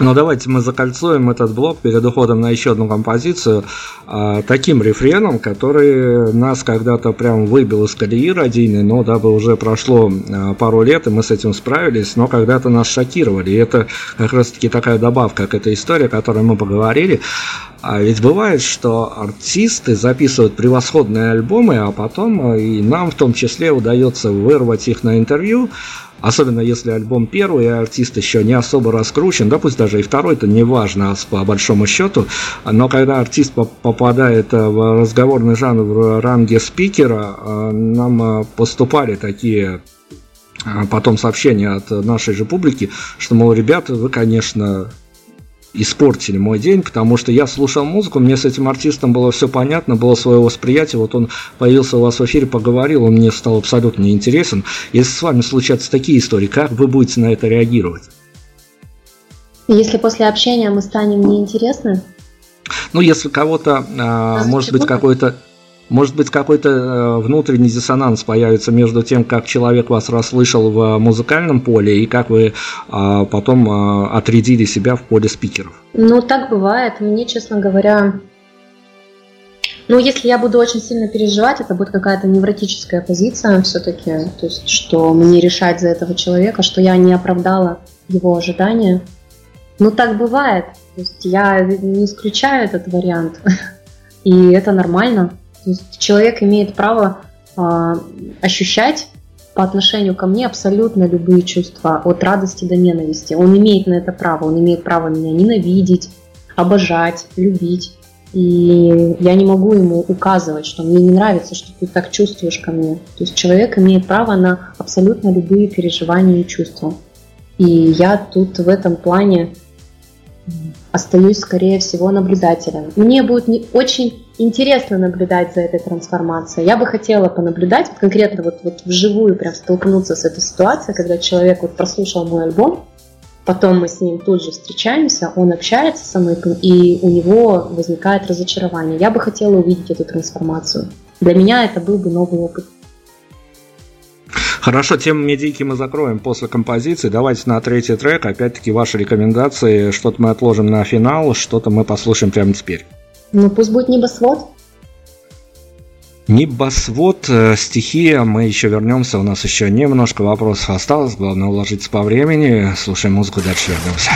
Но давайте мы закольцуем этот блок перед уходом на еще одну композицию а, таким рефреном, который нас когда-то прям выбил из колеи родийной, но дабы уже прошло а, пару лет, и мы с этим справились, но когда-то нас шокировали. И это как раз таки такая добавка к этой истории, о которой мы поговорили. А ведь бывает, что артисты записывают превосходные альбомы, а потом и нам в том числе удается вырвать их на интервью, Особенно если альбом первый, и артист еще не особо раскручен, да пусть даже и второй, это не важно по большому счету, но когда артист попадает э, в разговорный жанр в ранге спикера, э, нам э, поступали такие потом сообщения от нашей же публики, что, мол, ребята, вы, конечно, испортили мой день, потому что я слушал музыку, мне с этим артистом было все понятно, было свое восприятие, вот он появился у вас в эфире, поговорил, он мне стал абсолютно неинтересен. Если с вами случатся такие истории, как вы будете на это реагировать? Если после общения мы станем неинтересны? Ну, если кого-то, а, может быть, какой-то может быть, какой-то э, внутренний диссонанс появится между тем, как человек вас расслышал в музыкальном поле и как вы а, потом а, отрядили себя в поле спикеров? Ну, так бывает. Мне, честно говоря, ну, если я буду очень сильно переживать, это будет какая-то невротическая позиция все-таки, то есть, что мне решать за этого человека, что я не оправдала его ожидания. Ну, так бывает. То есть я не исключаю этот вариант. *laughs* И это нормально. Человек имеет право э, ощущать по отношению ко мне абсолютно любые чувства, от радости до ненависти. Он имеет на это право, он имеет право меня ненавидеть, обожать, любить. И я не могу ему указывать, что мне не нравится, что ты так чувствуешь ко мне. То есть человек имеет право на абсолютно любые переживания и чувства. И я тут в этом плане остаюсь, скорее всего, наблюдателем. Мне будет не очень интересно наблюдать за этой трансформацией. Я бы хотела понаблюдать, конкретно вот, вот вживую прям столкнуться с этой ситуацией, когда человек вот прослушал мой альбом, потом мы с ним тут же встречаемся, он общается со мной, и у него возникает разочарование. Я бы хотела увидеть эту трансформацию. Для меня это был бы новый опыт. Хорошо, тему медийки мы закроем после композиции. Давайте на третий трек. Опять-таки ваши рекомендации. Что-то мы отложим на финал, что-то мы послушаем прямо теперь. Ну пусть будет небосвод. Небосвод, э, стихия, мы еще вернемся, у нас еще немножко вопросов осталось, главное уложиться по времени, слушаем музыку, дальше вернемся.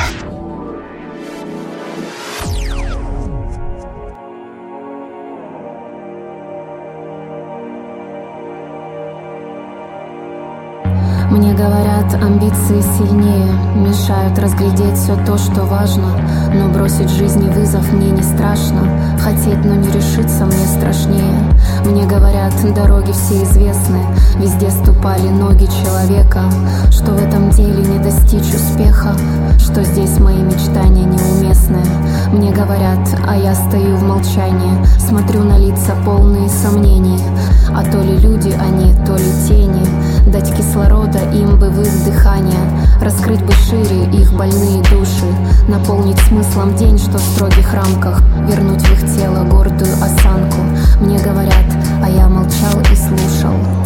Разглядеть все то, что важно. Но бросить жизни вызов мне не страшно, хотеть, но не решиться мне страшнее. Мне говорят, дороги все известны, везде ступали ноги человека, что в этом деле не достичь успеха, что здесь мои мечтания неуместны. Мне говорят, а я стою в молчании, смотрю на лица полные сомнений, а то ли люди они, то ли тени, дать кислорода им бы в их дыхание Раскрыть бы шире их больные души Наполнить смыслом день, что в строгих рамках Вернуть в их тело гордую осанку. Мне говорят, а я молчал и слушал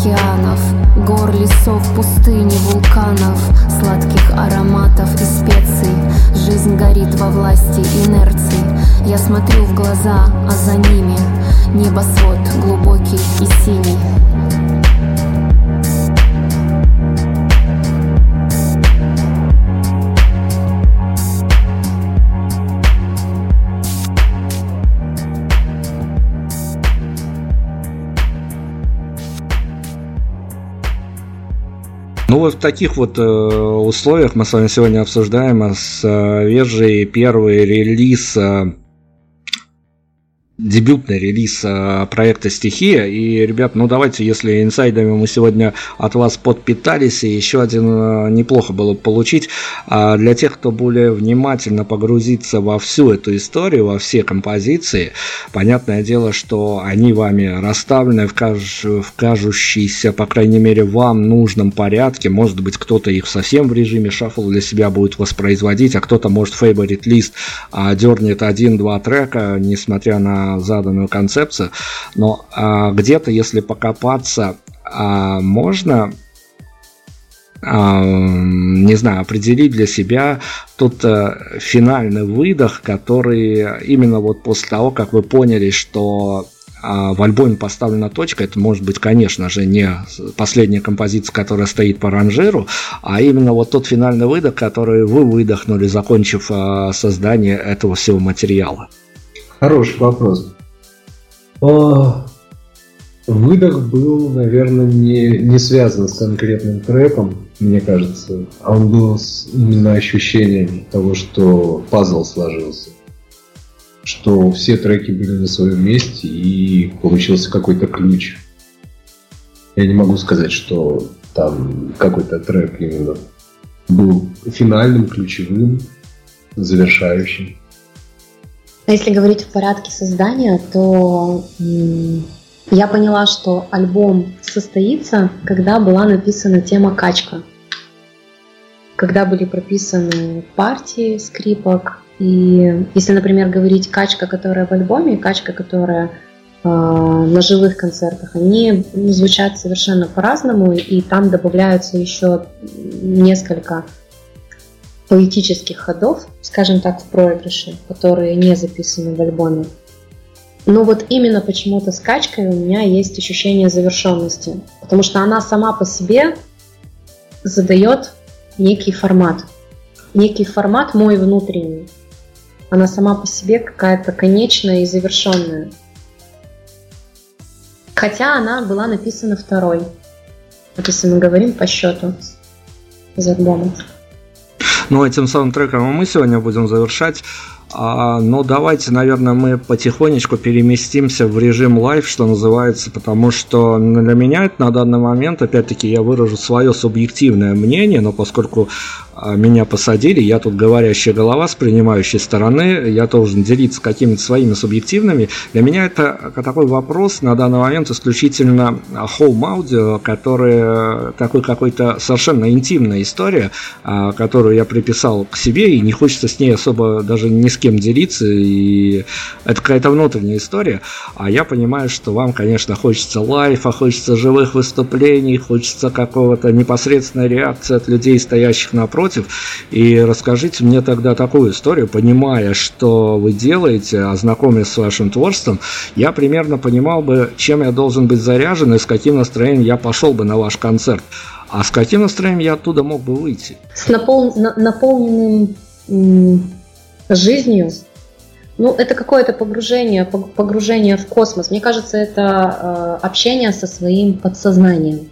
океанов Гор, лесов, пустыни, вулканов Сладких ароматов и специй. Жизнь горит во власти инерций Я смотрю в глаза, а за ними Небосвод глубокий и синий Ну вот в таких вот э, условиях мы с вами сегодня обсуждаем свежий первый релиз э, дебютный релиз э, проекта «Стихия». И, ребят, ну давайте, если инсайдами мы сегодня от вас подпитались, и еще один э, неплохо было бы получить, а для тех, кто более внимательно погрузится во всю эту историю, во все композиции, понятное дело, что они вами расставлены в, кажу, в кажущейся, по крайней мере, вам нужном порядке. Может быть, кто-то их совсем в режиме шаффл для себя будет воспроизводить, а кто-то, может, favorite лист а, дернет один-два трека, несмотря на заданную концепцию, но а, где-то, если покопаться, а, можно а, не знаю, определить для себя тот а, финальный выдох, который именно вот после того, как вы поняли, что в альбоме поставлена точка, это может быть, конечно же, не последняя композиция, которая стоит по ранжиру, а именно вот тот финальный выдох, который вы выдохнули, закончив создание этого всего материала. Хороший вопрос. О, выдох был, наверное, не, не связан с конкретным треком, мне кажется, а он был с именно ощущением того, что пазл сложился. Что все треки были на своем месте и получился какой-то ключ. Я не могу сказать, что там какой-то трек именно был финальным, ключевым, завершающим. А если говорить в порядке создания, то я поняла, что альбом состоится, когда была написана тема «Качка». Когда были прописаны партии скрипок. И если, например, говорить «Качка», которая в альбоме, «Качка», которая э, на живых концертах, они звучат совершенно по-разному, и там добавляются еще несколько поэтических ходов, скажем так, в проигрыше, которые не записаны в альбоме. Но вот именно почему-то с у меня есть ощущение завершенности, потому что она сама по себе задает некий формат. Некий формат мой внутренний. Она сама по себе какая-то конечная и завершенная. Хотя она была написана второй. Если мы говорим по счету из альбома. Ну, этим саундтреком мы сегодня будем завершать. А, ну, давайте, наверное, мы потихонечку переместимся в режим live, что называется, потому что для меня это на данный момент, опять-таки, я выражу свое субъективное мнение, но поскольку меня посадили, я тут говорящая голова с принимающей стороны, я должен делиться какими-то своими субъективными. Для меня это такой вопрос на данный момент исключительно home audio, который такой какой-то совершенно интимная история, а, которую я приписал к себе, и не хочется с ней особо даже ни с кем делиться, и это какая-то внутренняя история. А я понимаю, что вам, конечно, хочется лайфа, хочется живых выступлений, хочется какого-то непосредственной реакции от людей, стоящих напротив, против. И расскажите мне тогда такую историю, понимая, что вы делаете, ознакомясь с вашим творчеством, я примерно понимал бы, чем я должен быть заряжен и с каким настроением я пошел бы на ваш концерт. А с каким настроением я оттуда мог бы выйти? С напол... наполненным жизнью, ну, это какое-то погружение, погружение в космос. Мне кажется, это э, общение со своим подсознанием.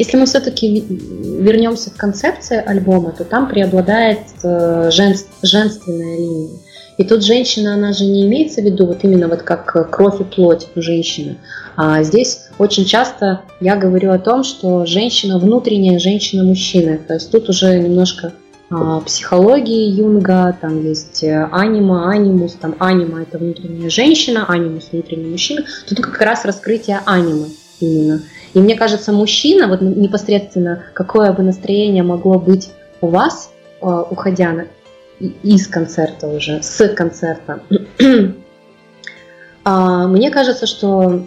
Если мы все-таки вернемся к концепции альбома, то там преобладает э, женственная линия. И тут женщина, она же не имеется в виду вот именно вот как кровь и плоть женщины. А здесь очень часто я говорю о том, что женщина внутренняя, женщина мужчина. То есть тут уже немножко а, психологии Юнга, там есть э, анима, анимус, там анима это внутренняя женщина, анимус внутренний мужчина. Тут как раз раскрытие анимы именно. И мне кажется, мужчина, вот непосредственно, какое бы настроение могло быть у вас, э, уходя на, из концерта уже, с концерта, *clears throat* а, мне кажется, что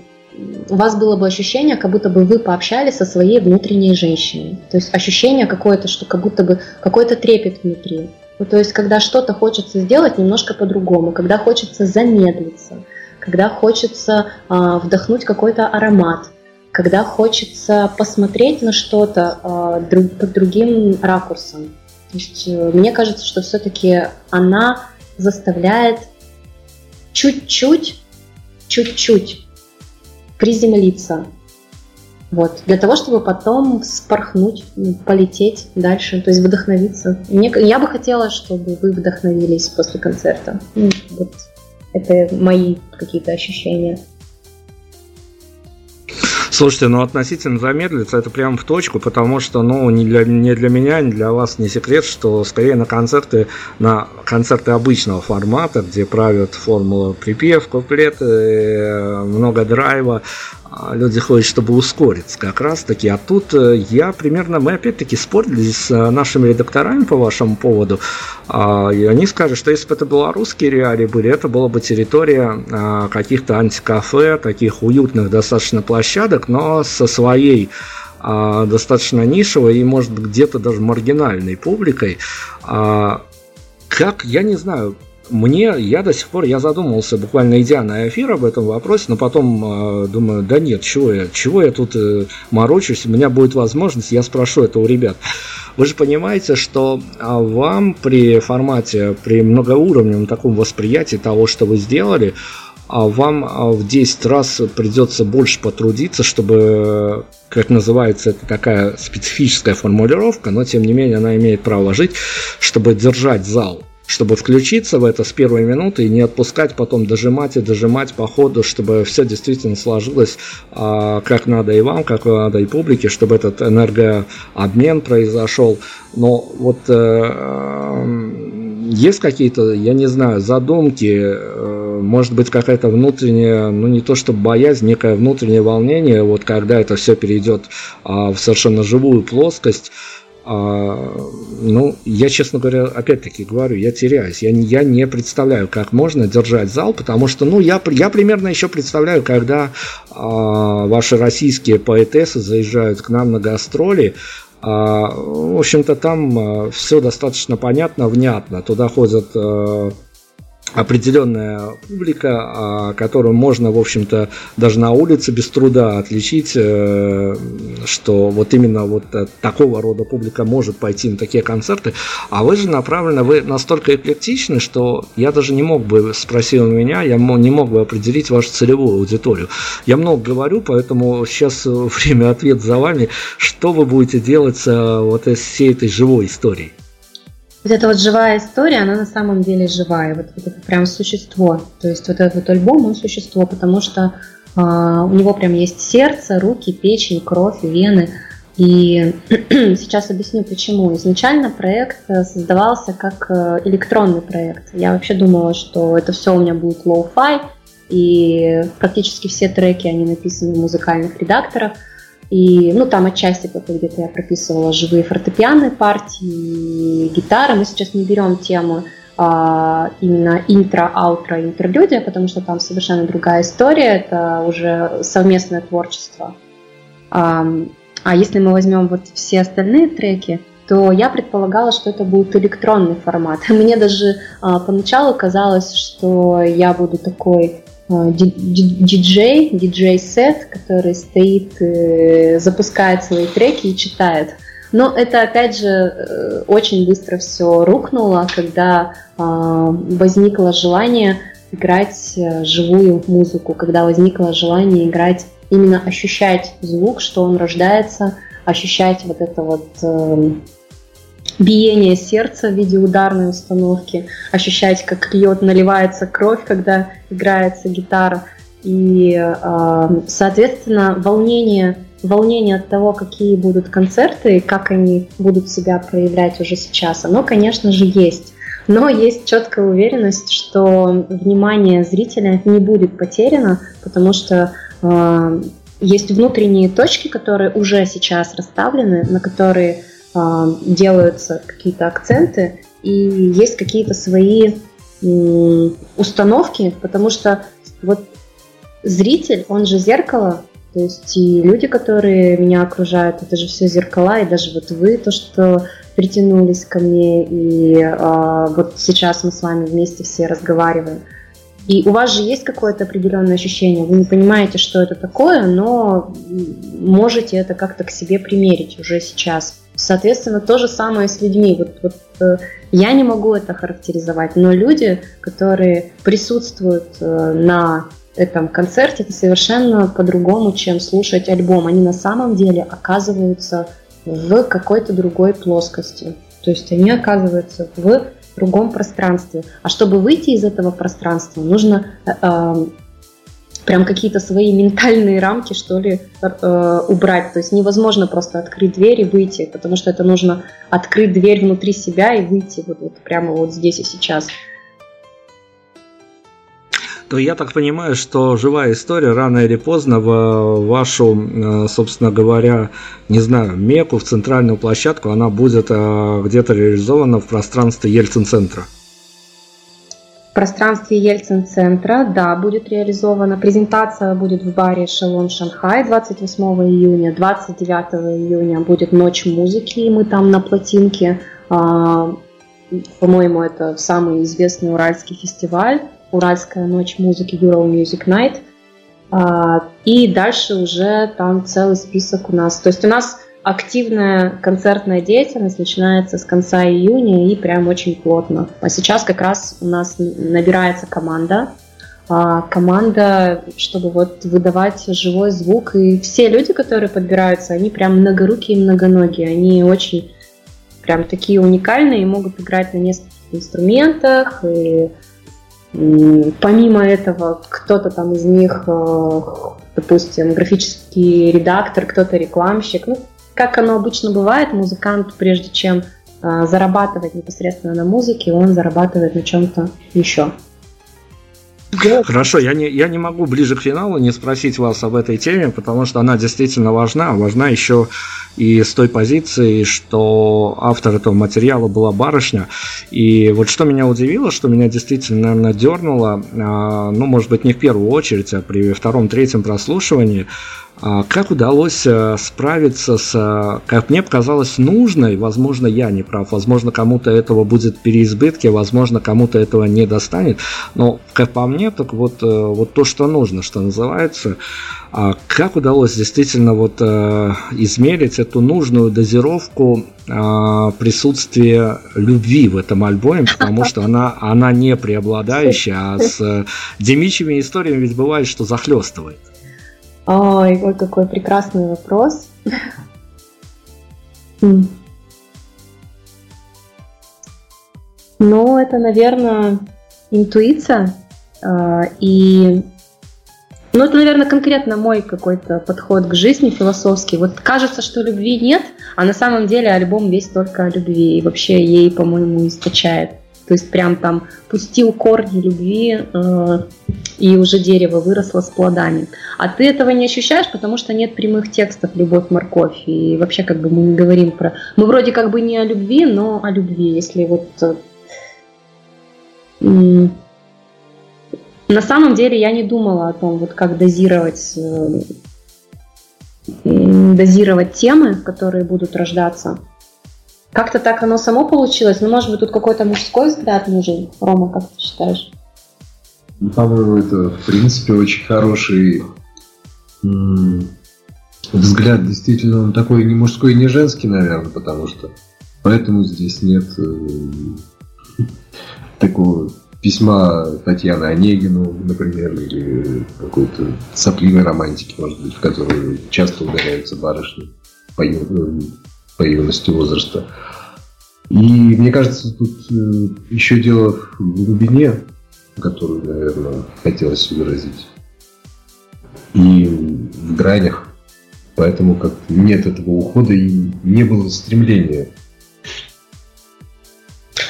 у вас было бы ощущение, как будто бы вы пообщались со своей внутренней женщиной. То есть ощущение какое-то, что как будто бы какой-то трепет внутри. Ну, то есть, когда что-то хочется сделать немножко по-другому, когда хочется замедлиться, когда хочется э, вдохнуть какой-то аромат, когда хочется посмотреть на что-то э, друг, под другим ракурсом. То есть, э, мне кажется, что все-таки она заставляет чуть-чуть, чуть-чуть приземлиться. Вот, для того, чтобы потом спорхнуть, полететь дальше, то есть вдохновиться. Мне, я бы хотела, чтобы вы вдохновились после концерта. Вот Это мои какие-то ощущения. Слушайте, ну относительно замедлиться, это прям в точку, потому что, ну, не для, не для меня, не для вас не секрет, что скорее на концерты, на концерты обычного формата, где правят формула припев, куплеты, э, много драйва, люди ходят, чтобы ускориться как раз таки. А тут э, я примерно, мы опять-таки спорили с э, нашими редакторами по вашему поводу, а, и они скажут, что если бы это белорусские реалии были, это была бы территория а, каких-то антикафе, таких уютных достаточно площадок, но со своей достаточно нишевой и, может где-то даже маргинальной публикой. Как, я не знаю, мне, я до сих пор, я задумывался, буквально идя на эфир об этом вопросе, но потом э, думаю, да нет, чего я, чего я тут э, морочусь, у меня будет возможность, я спрошу это у ребят. Вы же понимаете, что а, вам при формате, при многоуровневом таком восприятии того, что вы сделали, а вам а, в 10 раз придется больше потрудиться, чтобы, как называется, это такая специфическая формулировка, но тем не менее она имеет право жить, чтобы держать зал чтобы включиться в это с первой минуты и не отпускать, потом дожимать и дожимать по ходу, чтобы все действительно сложилось а, как надо и вам, как надо и публике, чтобы этот энергообмен произошел. Но вот э, есть какие-то, я не знаю, задумки, э, может быть какая-то внутренняя, ну не то чтобы боязнь, некое внутреннее волнение, вот когда это все перейдет а, в совершенно живую плоскость, а, ну, я, честно говоря, опять-таки говорю, я теряюсь. Я, я не представляю, как можно держать зал, потому что, ну, я, я примерно еще представляю, когда а, ваши российские поэтессы заезжают к нам на гастроли, а, в общем-то, там а, все достаточно понятно, внятно. Туда ходят а, определенная публика, а, которую можно, в общем-то, даже на улице без труда отличить, э, что вот именно вот э, такого рода публика может пойти на такие концерты, а вы же направлены, вы настолько эклектичны, что я даже не мог бы, спросил меня, я не мог бы определить вашу целевую аудиторию. Я много говорю, поэтому сейчас *laughs* время ответ за вами. Что вы будете делать с вот всей этой живой историей? Вот эта вот живая история, она на самом деле живая, вот, вот это прям существо. То есть вот этот вот альбом, он существо, потому что а, у него прям есть сердце, руки, печень, кровь, вены. И *clears throat* сейчас объясню почему. Изначально проект э, создавался как э, электронный проект. Я вообще думала, что это все у меня будет low-fi, и практически все треки, они написаны в музыкальных редакторах – и, ну, там отчасти где-то я прописывала живые фортепианные партии, гитары. Мы сейчас не берем тему а, именно интро, аутро, интерлюдия, потому что там совершенно другая история, это уже совместное творчество. А, а если мы возьмем вот все остальные треки, то я предполагала, что это будет электронный формат. *laughs* Мне даже а, поначалу казалось, что я буду такой диджей, диджей-сет, который стоит, э, запускает свои треки и читает. Но это, опять же, э, очень быстро все рухнуло, когда возникло желание играть живую музыку, когда возникло желание играть, именно ощущать звук, что он рождается, ощущать вот это вот биение сердца в виде ударной установки, ощущать, как льет, наливается кровь, когда играется гитара. И, а, соответственно, волнение, волнение от того, какие будут концерты и как они будут себя проявлять уже сейчас, оно, конечно же, есть. Но есть четкая уверенность, что внимание зрителя не будет потеряно, потому что э, есть внутренние точки, которые уже сейчас расставлены, на которые делаются какие-то акценты и есть какие-то свои установки, потому что вот зритель, он же зеркало, то есть и люди, которые меня окружают, это же все зеркала, и даже вот вы, то, что притянулись ко мне, и э, вот сейчас мы с вами вместе все разговариваем. И у вас же есть какое-то определенное ощущение, вы не понимаете, что это такое, но можете это как-то к себе примерить уже сейчас. Соответственно, то же самое с людьми. Вот, вот э, я не могу это характеризовать, но люди, которые присутствуют э, на этом концерте, это совершенно по-другому, чем слушать альбом. Они на самом деле оказываются в какой-то другой плоскости. То есть они оказываются в другом пространстве. А чтобы выйти из этого пространства, нужно э, прям какие-то свои ментальные рамки, что ли, э, убрать. То есть невозможно просто открыть дверь и выйти, потому что это нужно открыть дверь внутри себя и выйти вот, вот прямо вот здесь и сейчас то я так понимаю, что живая история рано или поздно в вашу, э, собственно говоря, не знаю, меку, в центральную площадку, она будет э, где-то реализована в пространстве Ельцин-центра. В пространстве Ельцин-центра, да, будет реализована. Презентация будет в баре «Шалон Шанхай» 28 июня. 29 июня будет «Ночь музыки», и мы там на плотинке. А, по-моему, это самый известный уральский фестиваль. Уральская ночь музыки Euro Music Night. А, и дальше уже там целый список у нас. То есть у нас активная концертная деятельность начинается с конца июня и прям очень плотно. А сейчас как раз у нас набирается команда, а, команда, чтобы вот выдавать живой звук. И все люди, которые подбираются, они прям многорукие и многоногие. Они очень прям такие уникальные и могут играть на нескольких инструментах. И Помимо этого, кто-то там из них, э, допустим, графический редактор, кто-то рекламщик. Ну, как оно обычно бывает, музыкант, прежде чем э, зарабатывать непосредственно на музыке, он зарабатывает на чем-то еще. Хорошо, я не, я не могу ближе к финалу не спросить вас об этой теме, потому что она действительно важна. Важна еще и с той позиции, что автор этого материала была барышня. И вот что меня удивило, что меня действительно, наверное, дернуло, а, ну, может быть, не в первую очередь, а при втором-третьем прослушивании, а как удалось э, справиться с, э, как мне показалось, нужной, возможно, я не прав, возможно, кому-то этого будет переизбытки, возможно, кому-то этого не достанет, но, как по мне, так вот, э, вот то, что нужно, что называется, а как удалось действительно вот измерить эту нужную дозировку присутствия любви в этом альбоме, потому что она, она не преобладающая, а с демичьими историями ведь бывает, что захлестывает. Ой, ой, какой прекрасный вопрос. Ну, это, наверное, интуиция. А, и, ну, это, наверное, конкретно мой какой-то подход к жизни философский. Вот кажется, что любви нет, а на самом деле альбом весь только о любви. И вообще ей, по-моему, источает. То есть прям там пустил корни любви, э, и уже дерево выросло с плодами. А ты этого не ощущаешь, потому что нет прямых текстов «любовь, морковь». И вообще как бы мы не говорим про... Мы вроде как бы не о любви, но о любви. Если вот... Э, на самом деле я не думала о том, вот как дозировать э, дозировать темы, которые будут рождаться. Как-то так оно само получилось. Ну, может быть, тут какой-то мужской взгляд нужен. Рома, как ты считаешь? Ну, по-моему, это, в принципе, очень хороший взгляд. Действительно, он такой не мужской, не женский, наверное, потому что поэтому здесь нет э, *laughs* такого письма Татьяны Онегину, например, или какой-то сопливой романтики, может быть, в которую часто ударяются барышни по, ю... по юности возраста. И мне кажется, тут э, еще дело в глубине которую, наверное, хотелось выразить. И в гранях. Поэтому как нет этого ухода и не было стремления.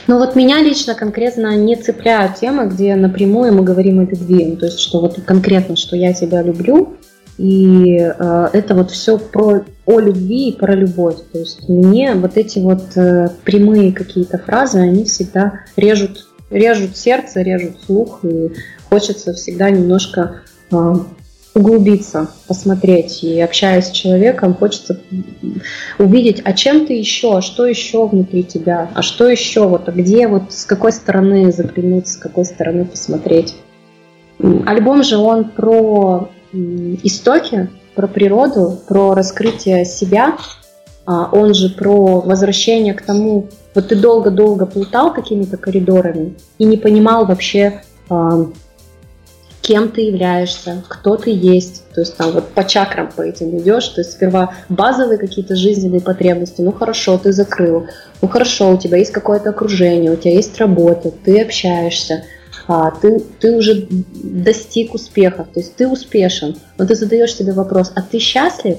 Ну вот меня лично конкретно не цепляют темы, где напрямую мы говорим о любви. Ну, то есть, что вот конкретно, что я тебя люблю, и э, это вот все про о любви и про любовь. То есть мне вот эти вот э, прямые какие-то фразы, они всегда режут режут сердце, режут слух, и хочется всегда немножко э, углубиться, посмотреть. И общаясь с человеком, хочется увидеть, а чем ты еще, а что еще внутри тебя, а что еще, вот, а где, вот с какой стороны заглянуть, с какой стороны посмотреть. Альбом же он про истоки, про природу, про раскрытие себя, а он же про возвращение к тому, вот ты долго-долго плутал какими-то коридорами и не понимал вообще, а, кем ты являешься, кто ты есть. То есть там вот по чакрам по этим идешь. То есть сперва базовые какие-то жизненные потребности. Ну хорошо, ты закрыл. Ну хорошо, у тебя есть какое-то окружение, у тебя есть работа, ты общаешься. А, ты, ты уже достиг успехов, то есть ты успешен, но ты задаешь себе вопрос, а ты счастлив?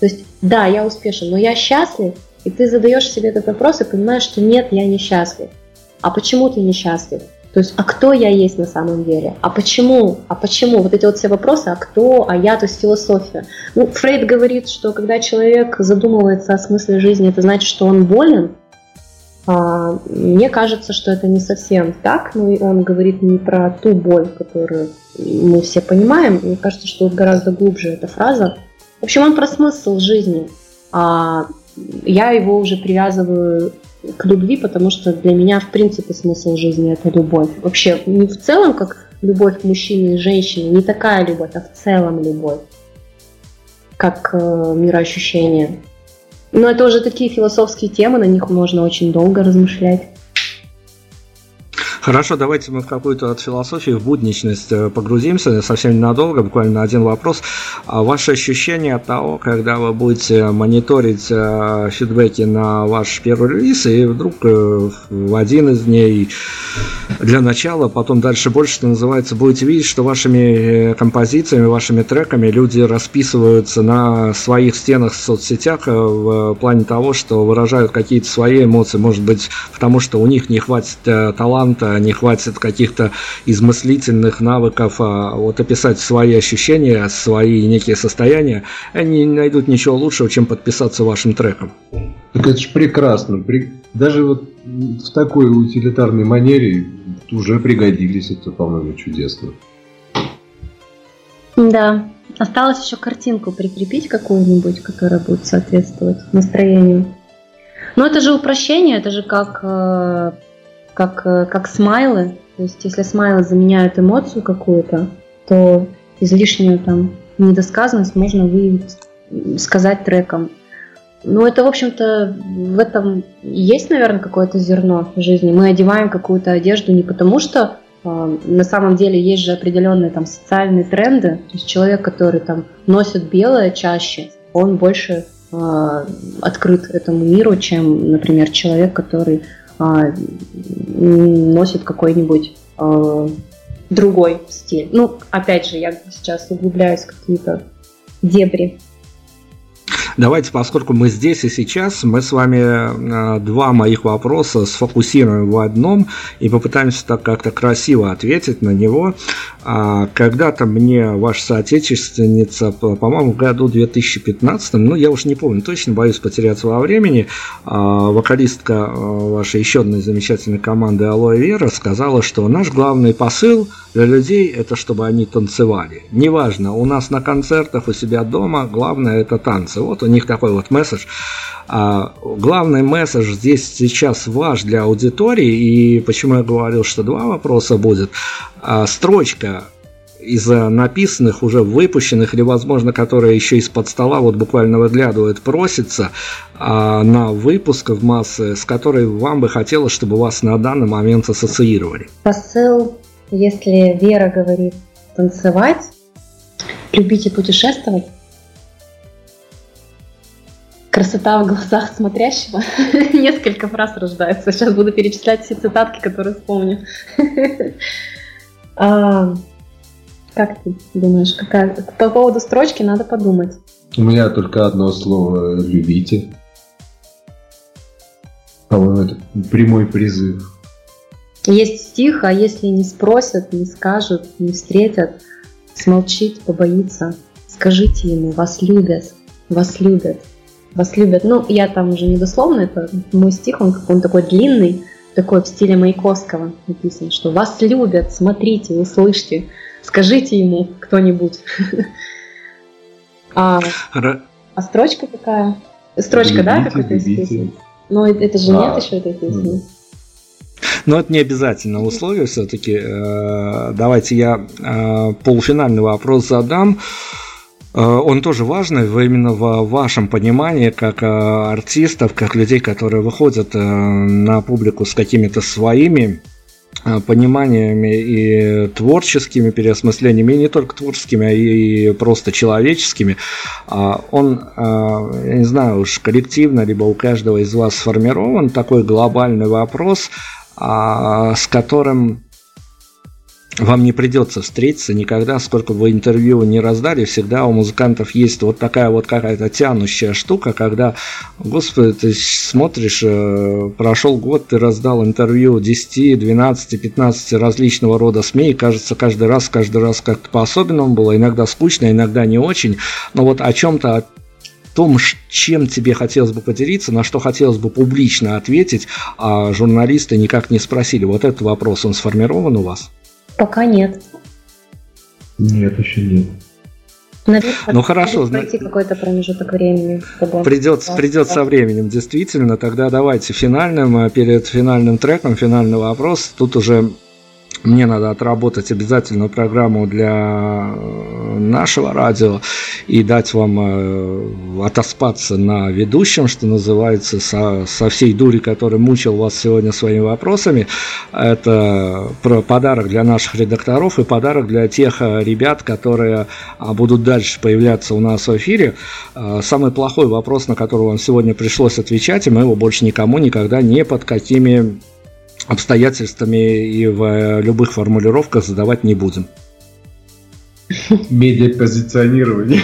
То есть, да, я успешен, но я счастлив, и ты задаешь себе этот вопрос и понимаешь, что нет, я не счастлив. А почему ты несчастлив? То есть, а кто я есть на самом деле? А почему? А почему? Вот эти вот все вопросы, а кто, а я, то есть философия. Ну, Фрейд говорит, что когда человек задумывается о смысле жизни, это значит, что он болен. А, мне кажется, что это не совсем так. Ну, он говорит не про ту боль, которую мы все понимаем. Мне кажется, что гораздо глубже эта фраза. В общем, он про смысл жизни. А я его уже привязываю к любви, потому что для меня, в принципе, смысл жизни – это любовь. Вообще, не в целом, как любовь к мужчине и женщине, не такая любовь, а в целом любовь, как э, мироощущение. Но это уже такие философские темы, на них можно очень долго размышлять. Хорошо, давайте мы в какую-то от философии, в будничность э, погрузимся, совсем ненадолго, буквально один вопрос. А ваше ощущение от того, когда вы будете мониторить э, фидбэки на ваш первый релиз, и вдруг э, в один из дней для начала, потом дальше больше, что называется, будете видеть, что вашими композициями, вашими треками люди расписываются на своих стенах в соцсетях в плане того, что выражают какие-то свои эмоции, может быть, потому что у них не хватит таланта не хватит каких-то измыслительных навыков а вот описать свои ощущения, свои некие состояния, они не найдут ничего лучшего, чем подписаться вашим треком. Так это же прекрасно. Даже вот в такой утилитарной манере уже пригодились, это, по-моему, чудесно. Да. Осталось еще картинку прикрепить какую-нибудь, которая будет соответствовать настроению. Но это же упрощение, это же как э, как, э, как смайлы. То есть если смайлы заменяют эмоцию какую-то, то излишнюю там недосказанность можно выявить, сказать треком. Ну, это, в общем-то, в этом есть, наверное, какое-то зерно в жизни. Мы одеваем какую-то одежду не потому, что э, на самом деле есть же определенные там социальные тренды. То есть человек, который там носит белое чаще, он больше э, открыт этому миру, чем, например, человек, который носит какой-нибудь а, другой стиль. Ну, опять же, я сейчас углубляюсь в какие-то дебри Давайте, поскольку мы здесь и сейчас, мы с вами э, два моих вопроса сфокусируем в одном и попытаемся так как-то красиво ответить на него. А, когда-то мне ваша соотечественница, по-моему, в году 2015, ну, я уж не помню точно, боюсь потеряться во времени, а, вокалистка э, вашей еще одной замечательной команды Алоэ Вера сказала, что наш главный посыл для людей – это чтобы они танцевали. Неважно, у нас на концертах, у себя дома, главное – это танцы. Вот у них такой вот месседж. А, главный месседж здесь сейчас ваш для аудитории, и почему я говорил, что два вопроса будет. А, строчка из написанных, уже выпущенных, или, возможно, которая еще из-под стола вот буквально выглядывает, просится а, на выпуск в массы, с которой вам бы хотелось, чтобы вас на данный момент ассоциировали? Посыл, если Вера говорит танцевать, любить и путешествовать, Красота в глазах смотрящего. *laughs* Несколько фраз рождается. Сейчас буду перечислять все цитатки, которые вспомню. *laughs* а, как ты думаешь, какая... по поводу строчки надо подумать. У меня только одно слово «любите». По-моему, это прямой призыв. Есть стих, а если не спросят, не скажут, не встретят, смолчит, побоится, скажите ему, вас любят, вас любят вас любят. Ну, я там уже недословно, это мой стих, он, он такой длинный, такой в стиле Маяковского написан, что вас любят, смотрите, услышьте, скажите ему кто-нибудь. А, а строчка какая? Строчка, да, какой-то из песни? Ну, это же нет еще этой песни. Но это не обязательно условие все-таки. Э, давайте я э, полуфинальный вопрос задам. Э, он тоже важный именно в вашем понимании, как э, артистов, как людей, которые выходят э, на публику с какими-то своими пониманиями и творческими переосмыслениями, и не только творческими, а и просто человеческими, а он, я не знаю уж, коллективно, либо у каждого из вас сформирован такой глобальный вопрос, а, с которым вам не придется встретиться никогда, сколько бы интервью не раздали, всегда у музыкантов есть вот такая вот какая-то тянущая штука, когда, господи, ты смотришь, э, прошел год, ты раздал интервью 10, 12, 15 различного рода СМИ, и кажется, каждый раз, каждый раз как-то по-особенному было, иногда скучно, иногда не очень, но вот о чем-то, том, чем тебе хотелось бы поделиться, на что хотелось бы публично ответить, а журналисты никак не спросили. Вот этот вопрос, он сформирован у вас? Пока нет. Нет, еще нет. Наверное, ну хорошо, пройти какой-то промежуток времени. Придется, придется со временем, действительно. Тогда давайте финальным, э, перед финальным треком, финальный вопрос. Тут уже мне надо отработать обязательную программу для э, нашего радио и дать вам э, отоспаться на ведущем, что называется, со, со всей дури, который мучил вас сегодня своими вопросами. Это про подарок для наших редакторов и подарок для тех э, ребят, которые а, будут дальше появляться у нас в эфире. Самый плохой вопрос, на который вам сегодня пришлось отвечать, и мы его больше никому никогда не под какими обстоятельствами и в э, любых формулировках задавать не будем. Медиапозиционирование.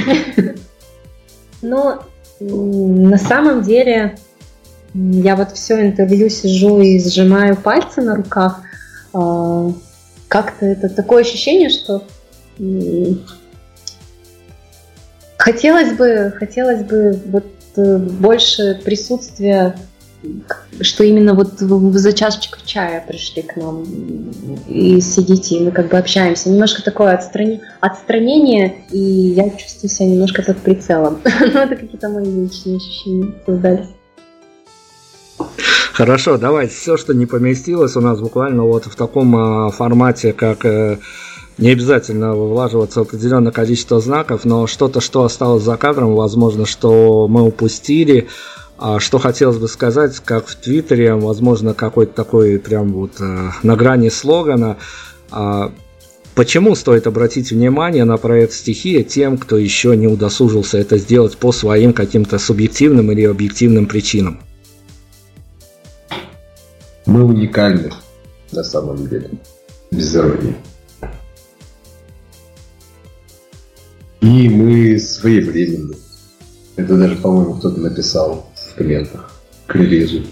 Ну, на самом деле, я вот все интервью сижу и сжимаю пальцы на руках. А, как-то это такое ощущение, что хотелось бы, хотелось бы вот э, больше присутствия что именно вот за чашечку чая пришли к нам и сидите, и мы как бы общаемся. Немножко такое отстран... отстранение, и я чувствую себя немножко под прицелом. *laughs* Ну, это какие-то мои личные ощущения создались. Хорошо, давайте все, что не поместилось у нас буквально вот в таком а, формате, как э, не обязательно влаживаться в определенное количество знаков, но что-то, что осталось за кадром, возможно, что мы упустили, что хотелось бы сказать, как в Твиттере, возможно, какой-то такой прям вот э, на грани слогана. Э, почему стоит обратить внимание на проект «Стихия» тем, кто еще не удосужился это сделать по своим каким-то субъективным или объективным причинам? Мы уникальны на самом деле, без иронии. И мы своевременны. Это даже, по-моему, кто-то написал комментах к релизу.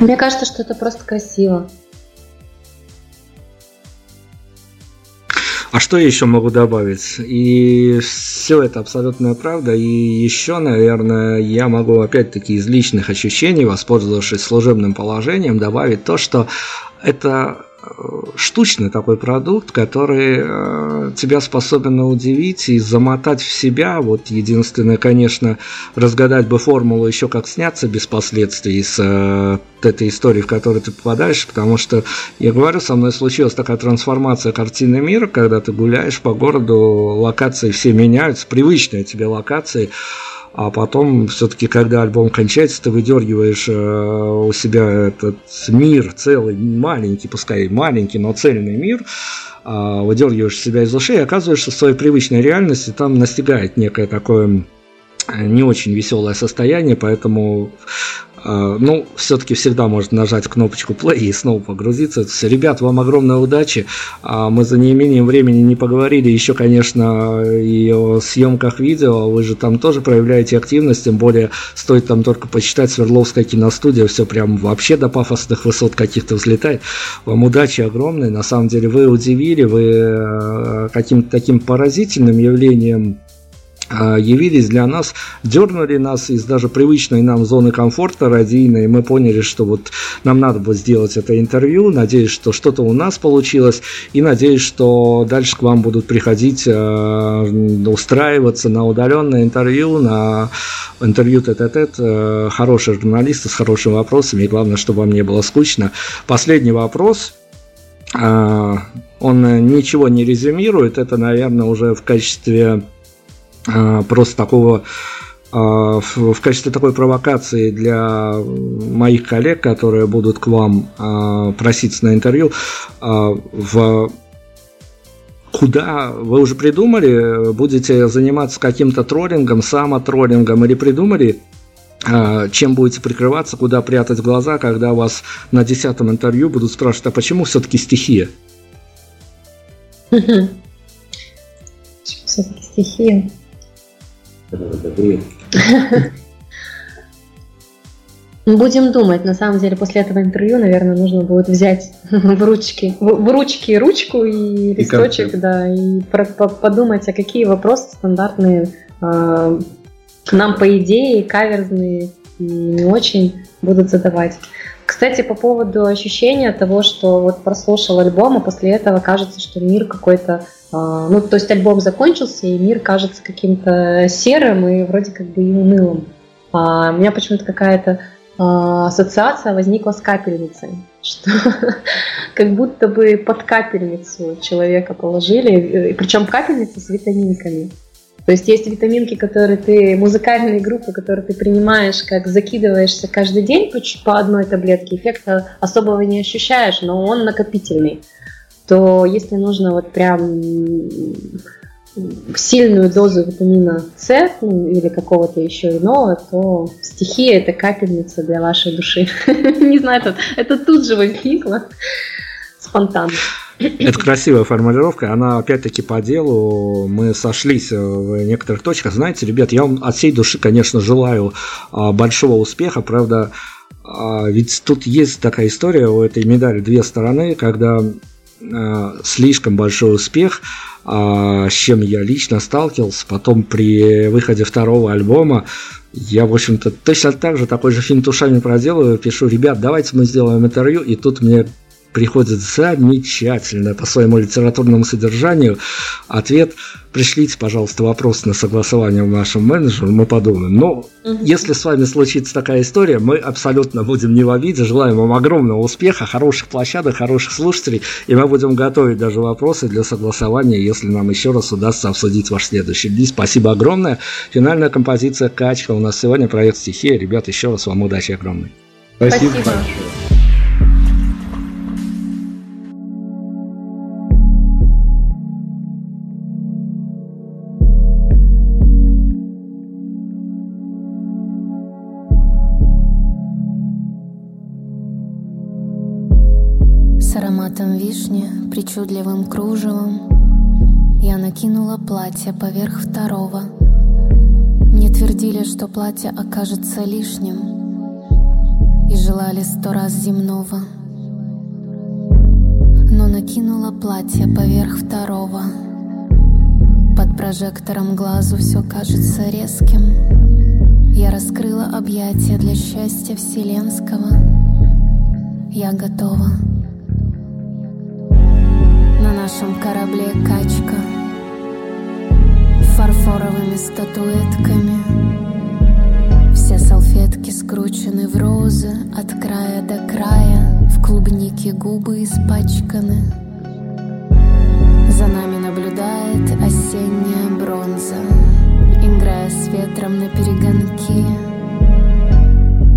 Мне кажется, что это просто красиво. А что я еще могу добавить? И все это абсолютная правда. И еще, наверное, я могу опять-таки из личных ощущений, воспользовавшись служебным положением, добавить то, что это штучный такой продукт, который э, тебя способен удивить и замотать в себя. Вот единственное, конечно, разгадать бы формулу еще как сняться без последствий с э, этой истории, в которую ты попадаешь, потому что, я говорю, со мной случилась такая трансформация картины мира, когда ты гуляешь по городу, локации все меняются, привычные тебе локации, а потом все-таки, когда альбом кончается, ты выдергиваешь э, у себя этот мир целый, маленький, пускай маленький, но цельный мир, э, выдергиваешь себя из ушей и оказываешься в своей привычной реальности, там настигает некое такое не очень веселое состояние, поэтому а, ну, все-таки всегда можно нажать кнопочку play и снова погрузиться. Ребят, вам огромной удачи. А, мы за неимением времени не поговорили еще, конечно, и о съемках видео. Вы же там тоже проявляете активность, тем более стоит там только почитать Свердловская киностудия, все прям вообще до пафосных высот каких-то взлетает. Вам удачи огромной. На самом деле вы удивили, вы э, каким-то таким поразительным явлением явились для нас, дернули нас из даже привычной нам зоны комфорта радийной. Мы поняли, что вот нам надо было сделать это интервью. Надеюсь, что что-то у нас получилось. И надеюсь, что дальше к вам будут приходить, э, устраиваться на удаленное интервью, на интервью тет-а-тет э, хорошие журналисты с хорошими вопросами. И главное, чтобы вам не было скучно. Последний вопрос. Он ничего не резюмирует. Это, наверное, уже в качестве а, просто такого а, в качестве такой провокации для моих коллег, которые будут к вам а, проситься на интервью, а, в куда вы уже придумали, будете заниматься каким-то троллингом, самотроллингом или придумали, чем будете прикрываться, куда прятать глаза, когда вас на десятом интервью будут спрашивать, а почему все-таки стихия? Все-таки стихия. Будем думать. На самом деле, после этого интервью, наверное, нужно будет взять в ручки, в, в ручки ручку и листочек, и да, и про, по, подумать, а какие вопросы стандартные э, нам, по идее, каверзные и не очень будут задавать. Кстати, по поводу ощущения того, что вот прослушал альбом, а после этого кажется, что мир какой-то ну, то есть альбом закончился, и мир кажется каким-то серым и вроде как бы и унылым. А у меня почему-то какая-то а, ассоциация возникла с капельницей, *laughs* что как будто бы под капельницу человека положили, причем капельница с витаминками. То есть есть витаминки, которые ты, музыкальные группы, которые ты принимаешь, как закидываешься каждый день по, по одной таблетке, эффекта особого не ощущаешь, но он накопительный то если нужно вот прям сильную дозу витамина С ну, или какого-то еще иного, то стихия это капельница для вашей души. *laughs* Не знаю, это, это тут же возникло спонтанно. Это красивая формулировка, она опять-таки по делу, мы сошлись в некоторых точках. Знаете, ребят, я вам от всей души, конечно, желаю а, большого успеха, правда, а, ведь тут есть такая история у этой медали две стороны, когда слишком большой успех, а, с чем я лично сталкивался. Потом при выходе второго альбома я, в общем-то, точно так же такой же фильм тушами проделываю, пишу, ребят, давайте мы сделаем интервью, и тут мне приходит замечательно по своему литературному содержанию ответ пришлите, пожалуйста, вопрос на согласование нашему менеджеру, мы подумаем. Но угу. если с вами случится такая история, мы абсолютно будем не в обиде, желаем вам огромного успеха, хороших площадок, хороших слушателей, и мы будем готовить даже вопросы для согласования, если нам еще раз удастся обсудить ваш следующий диск. Спасибо огромное. Финальная композиция «Качка» у нас сегодня, проект «Стихия». Ребят, еще раз вам удачи огромной. Спасибо, Спасибо. большое. Вишни, причудливым кружевом. Я накинула платье поверх второго. Мне твердили, что платье окажется лишним И желали сто раз земного. Но накинула платье поверх второго. Под прожектором глазу все кажется резким. Я раскрыла объятия для счастья вселенского. Я готова нашем корабле качка. Фарфоровыми статуэтками. Все салфетки скручены в розы От края до края. В клубнике губы испачканы. За нами наблюдает осенняя бронза Играя с ветром на перегонки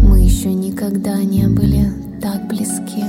Мы еще никогда не были так близки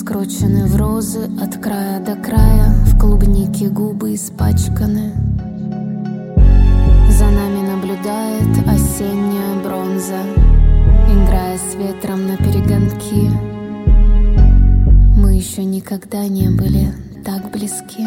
скручены в розы от края до края, в клубнике губы испачканы. За нами наблюдает осенняя бронза, играя с ветром на перегонки. Мы еще никогда не были так близки.